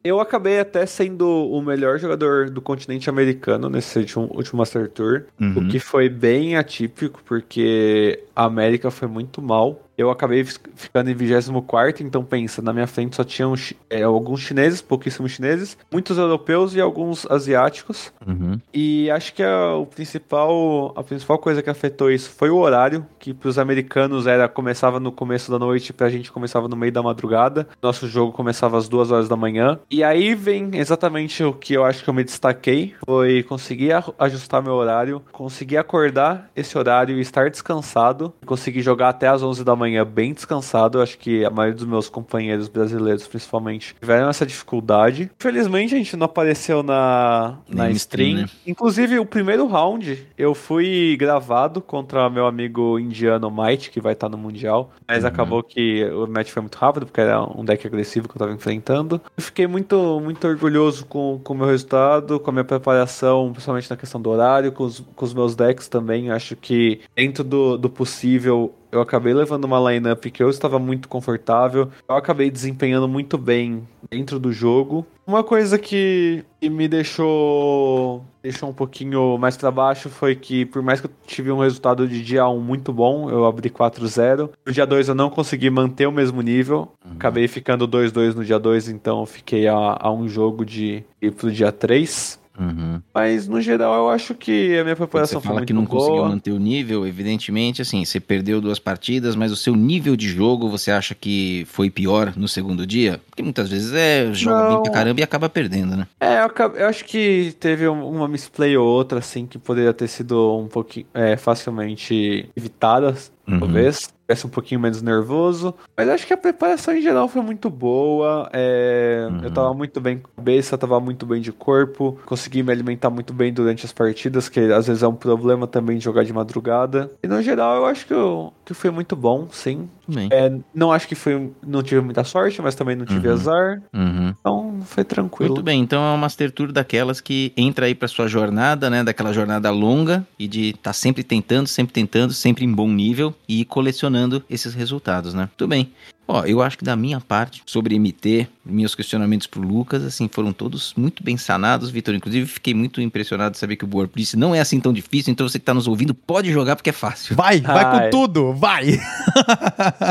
Eu acabei até sendo o melhor jogador do continente americano nesse último, último Master Tour, uhum. o que foi bem atípico, porque a América foi muito mal. Eu acabei ficando em 24, então pensa, na minha frente só tinham é, alguns chineses, pouquíssimos chineses, muitos europeus e alguns asiáticos. Uhum. E acho que a, o principal, a principal coisa que afetou isso foi o horário, que para os americanos era começava no começo da noite, para a gente começava no meio da madrugada. Nosso jogo começava às duas horas da manhã. E aí vem exatamente o que eu acho que eu me destaquei, foi conseguir ajustar meu horário, conseguir acordar esse horário e estar descansado, conseguir jogar até às 11 da manhã manhã bem descansado. Eu acho que a maioria dos meus companheiros brasileiros, principalmente, tiveram essa dificuldade. Infelizmente, a gente não apareceu na, na stream. Né? Inclusive, o primeiro round eu fui gravado contra meu amigo indiano Might, que vai estar no Mundial. Mas uhum. acabou que o match foi muito rápido, porque era um deck agressivo que eu tava enfrentando. Eu fiquei muito, muito orgulhoso com, com o meu resultado, com a minha preparação, principalmente na questão do horário, com os, com os meus decks também. Acho que dentro do, do possível eu acabei levando uma lineup que eu estava muito confortável. Eu acabei desempenhando muito bem dentro do jogo. Uma coisa que, me deixou deixou um pouquinho mais para baixo foi que por mais que eu tive um resultado de dia 1 muito bom, eu abri 4-0. No dia 2 eu não consegui manter o mesmo nível. Uhum. Acabei ficando 2-2 no dia 2, então fiquei a, a um jogo de ir pro dia 3. Uhum. Mas no geral eu acho que a minha preparação você foi muito que não boa. conseguiu manter o nível, evidentemente, assim, você perdeu duas partidas, mas o seu nível de jogo você acha que foi pior no segundo dia? Porque muitas vezes é joga não. bem pra caramba e acaba perdendo, né? É, eu, eu acho que teve uma misplay ou outra, assim, que poderia ter sido um pouquinho é, facilmente evitada, uhum. talvez tivesse um pouquinho menos nervoso. Mas acho que a preparação em geral foi muito boa. É, uhum. Eu tava muito bem com a cabeça, tava muito bem de corpo. Consegui me alimentar muito bem durante as partidas, que às vezes é um problema também de jogar de madrugada. E no geral, eu acho que, eu, que foi muito bom, sim. É, não acho que foi. Não tive muita sorte, mas também não tive uhum. azar. Uhum. Então foi tranquilo. Muito bem, então é uma Master Tour daquelas que entra aí pra sua jornada, né? Daquela jornada longa e de estar tá sempre tentando, sempre tentando, sempre em bom nível e colecionando esses resultados, né? Muito bem. Ó, eu acho que da minha parte, sobre MT, meus questionamentos pro Lucas, assim, foram todos muito bem sanados, Vitor. Inclusive, fiquei muito impressionado de saber que o War Priest não é assim tão difícil, então você que tá nos ouvindo pode jogar porque é fácil. Vai, vai Ai. com tudo, vai!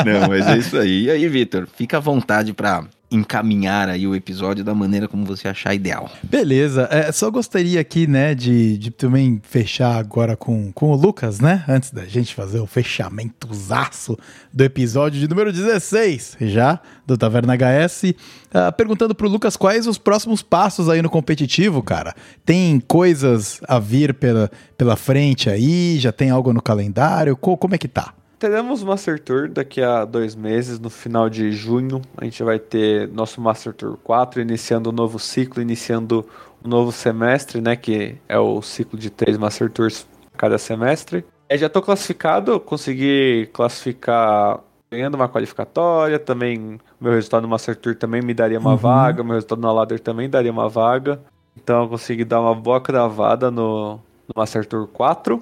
não, mas é isso aí. E aí, Vitor, fica à vontade para encaminhar aí o episódio da maneira como você achar ideal. Beleza, é, só gostaria aqui, né, de, de também fechar agora com, com o Lucas, né? Antes da gente fazer o fechamentozaço do episódio de número 16, já, do Taverna HS, uh, perguntando pro Lucas quais os próximos passos aí no competitivo, cara. Tem coisas a vir pela, pela frente aí? Já tem algo no calendário? Co como é que tá? Teremos Master Tour daqui a dois meses, no final de junho. A gente vai ter nosso Master Tour 4, iniciando um novo ciclo, iniciando um novo semestre, né? Que é o ciclo de três Master Tours cada semestre. Eu já estou classificado, consegui classificar ganhando uma qualificatória, também meu resultado no Master Tour também me daria uma uhum. vaga, meu resultado na Ladder também daria uma vaga. Então eu consegui dar uma boa cravada no, no Master Tour 4.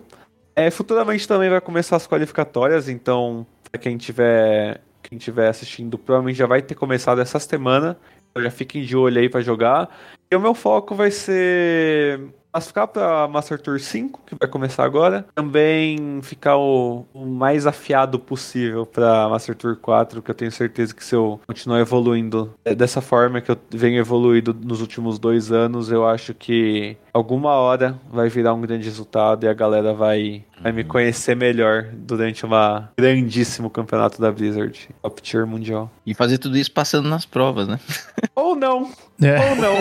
É, futuramente também vai começar as qualificatórias, então para quem tiver quem tiver assistindo, provavelmente já vai ter começado essa semana. Então já fiquem de olho aí para jogar. E o meu foco vai ser classificar para Master Tour 5, que vai começar agora. Também ficar o, o mais afiado possível para Master Tour 4, que eu tenho certeza que se eu continuar evoluindo dessa forma que eu venho evoluindo nos últimos dois anos, eu acho que alguma hora vai virar um grande resultado e a galera vai, vai me conhecer melhor durante uma grandíssimo campeonato da Blizzard, top tier mundial. E fazer tudo isso passando nas provas, né? Ou não. É. Ou não.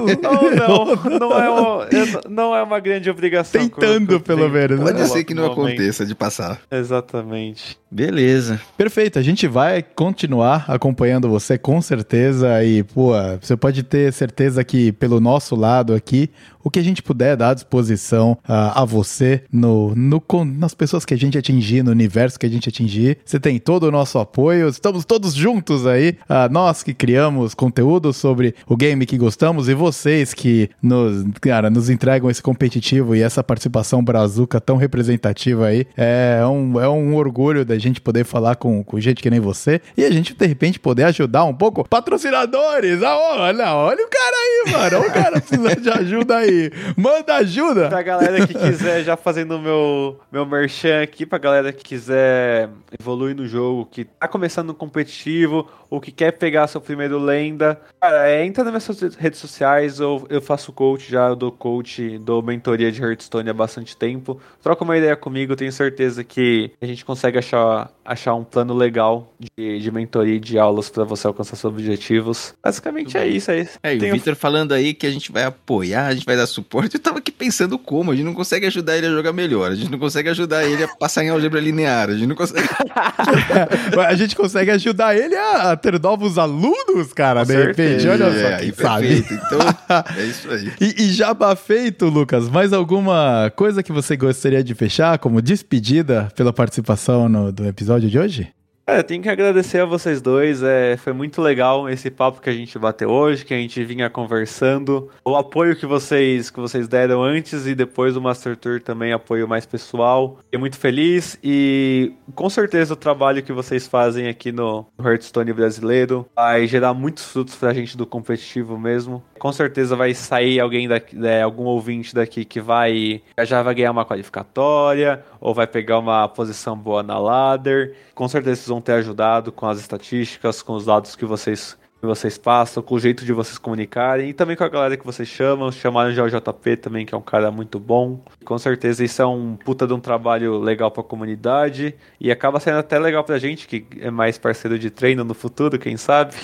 Ou não. Não é, uma, não é uma grande obrigação. Tentando, pelo menos. Né? Pode ser que não aconteça de passar. Exatamente. Beleza. Perfeito. A gente vai continuar acompanhando você com certeza. E, pô, você pode ter certeza que pelo nosso lado aqui, o que a gente puder dar à disposição uh, a você, no, no, nas pessoas que a gente atingir, no universo que a gente atingir. Você tem todo o nosso apoio, estamos todos juntos aí. Uh, nós que criamos conteúdo sobre o game que gostamos e vocês que nos, cara, nos entregam esse competitivo e essa participação brazuca tão representativa aí. É um, é um orgulho da gente poder falar com, com gente que nem você e a gente, de repente, poder ajudar um pouco. Patrocinadores! Ah, olha, olha o cara aí, mano. O cara precisa de ajuda aí Manda ajuda. Pra galera que quiser, já fazendo meu, meu merchan aqui, pra galera que quiser evoluir no jogo, que tá começando competitivo, ou que quer pegar seu primeiro lenda, cara, é, entra nas minhas redes sociais, eu, eu faço coach já, eu dou coach, dou mentoria de Hearthstone há bastante tempo. Troca uma ideia comigo, tenho certeza que a gente consegue achar, achar um plano legal de, de mentoria e de aulas para você alcançar seus objetivos. Basicamente é isso, é isso. É, e o Victor falando aí que a gente vai apoiar, a gente vai dar suporte, eu tava aqui pensando como, a gente não consegue ajudar ele a jogar melhor, a gente não consegue ajudar ele a passar em álgebra linear, a gente não consegue... a gente consegue ajudar ele a ter novos alunos, cara, Com de repente, olha só, é, sabe? Então, é isso aí. E, e jabá feito, Lucas, mais alguma coisa que você gostaria de fechar como despedida pela participação no, do episódio de hoje? É, tenho que agradecer a vocês dois. É, foi muito legal esse papo que a gente bateu hoje, que a gente vinha conversando. O apoio que vocês que vocês deram antes e depois do Master Tour também apoio mais pessoal. Fiquei muito feliz e com certeza o trabalho que vocês fazem aqui no Hearthstone brasileiro vai gerar muitos frutos pra gente do competitivo mesmo. Com certeza vai sair alguém daqui, é, algum ouvinte daqui que vai já vai ganhar uma qualificatória ou vai pegar uma posição boa na ladder. Com certeza vocês vão ter ajudado com as estatísticas, com os dados que vocês vocês passam, com o jeito de vocês comunicarem e também com a galera que vocês chamam. Chamaram já o JP também, que é um cara muito bom. Com certeza isso é um puta de um trabalho legal pra comunidade e acaba sendo até legal pra gente, que é mais parceiro de treino no futuro, quem sabe.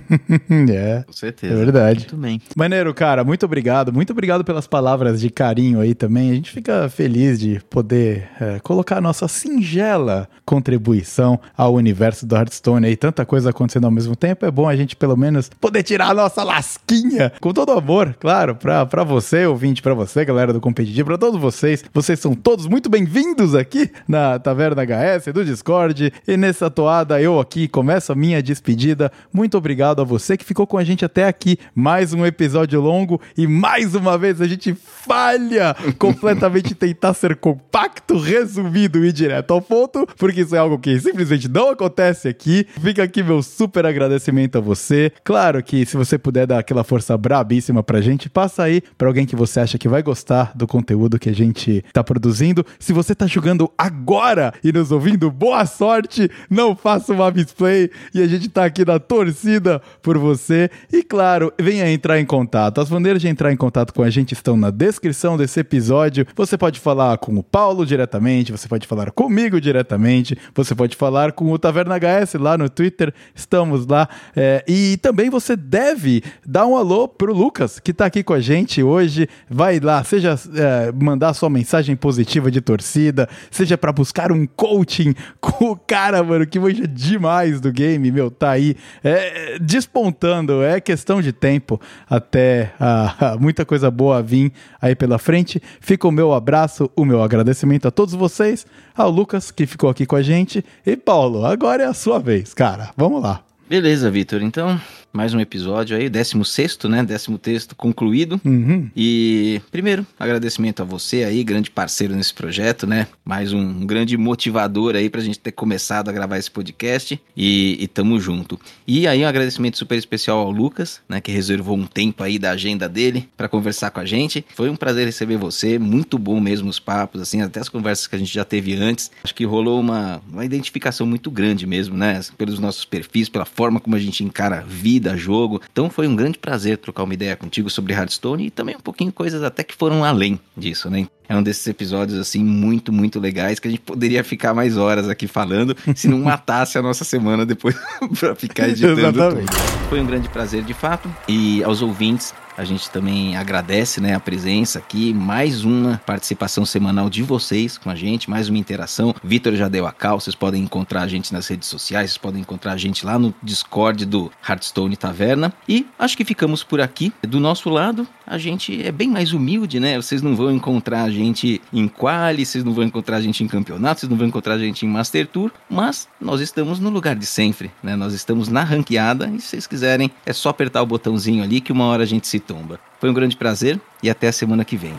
é, com certeza. É verdade. Muito bem. Maneiro, cara, muito obrigado. Muito obrigado pelas palavras de carinho aí também. A gente fica feliz de poder é, colocar a nossa singela contribuição ao universo do Hearthstone aí. Tanta coisa acontecendo ao mesmo tempo. É bom a gente pelo menos poder tirar a nossa lasquinha com todo amor, claro, pra, pra você, ouvinte, pra você, galera do competitivo, pra todos vocês. Vocês são todos muito bem-vindos aqui na Taverna HS, do Discord. E nessa toada, eu aqui começo a minha despedida. Muito obrigado a você que ficou com a gente até aqui. Mais um episódio longo e mais uma vez a gente falha completamente tentar ser compacto, resumido e direto ao ponto, porque isso é algo que simplesmente não acontece aqui. Fica aqui meu super agradecimento a você você. Claro que se você puder dar aquela força brabíssima pra gente, passa aí pra alguém que você acha que vai gostar do conteúdo que a gente tá produzindo. Se você tá jogando agora e nos ouvindo, boa sorte! Não faça uma misplay e a gente tá aqui na torcida por você. E claro, venha entrar em contato. As maneiras de entrar em contato com a gente estão na descrição desse episódio. Você pode falar com o Paulo diretamente, você pode falar comigo diretamente, você pode falar com o Taverna HS lá no Twitter, estamos lá. É, e também você deve dar um alô pro Lucas, que tá aqui com a gente hoje. Vai lá, seja é, mandar sua mensagem positiva de torcida, seja para buscar um coaching com o cara, mano, que manja demais do game, meu, tá aí é, despontando. É questão de tempo até a, a muita coisa boa vir aí pela frente. Fica o meu abraço, o meu agradecimento a todos vocês, ao Lucas que ficou aqui com a gente e Paulo, agora é a sua vez, cara. Vamos lá. Beleza, Vitor. Então, mais um episódio aí, 16, né? 16 texto concluído. Uhum. E primeiro, agradecimento a você aí, grande parceiro nesse projeto, né? Mais um, um grande motivador aí pra gente ter começado a gravar esse podcast e, e tamo junto. E aí um agradecimento super especial ao Lucas, né? Que reservou um tempo aí da agenda dele para conversar com a gente. Foi um prazer receber você, muito bom mesmo os papos, assim, até as conversas que a gente já teve antes. Acho que rolou uma, uma identificação muito grande mesmo, né? Pelos nossos perfis, pela forma como a gente encara a vida vida, jogo. Então foi um grande prazer trocar uma ideia contigo sobre Hearthstone e também um pouquinho coisas até que foram além disso, né? É um desses episódios, assim, muito, muito legais que a gente poderia ficar mais horas aqui falando se não matasse a nossa semana depois pra ficar editando Exatamente. tudo. Foi um grande prazer, de fato. E aos ouvintes, a gente também agradece né, a presença aqui, mais uma participação semanal de vocês com a gente, mais uma interação. Vitor já deu a cal, vocês podem encontrar a gente nas redes sociais, vocês podem encontrar a gente lá no Discord do Hearthstone Taverna. E acho que ficamos por aqui. Do nosso lado, a gente é bem mais humilde, né? Vocês não vão encontrar a gente em quali, vocês não vão encontrar a gente em campeonato, vocês não vão encontrar a gente em Master Tour, mas nós estamos no lugar de sempre, né? Nós estamos na ranqueada e se vocês quiserem, é só apertar o botãozinho ali que uma hora a gente se tomba. Foi um grande prazer e até a semana que vem.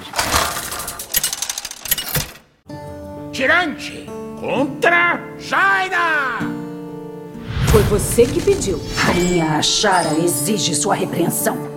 Tirante contra Jaina! Foi você que pediu. A minha Ashara exige sua repreensão.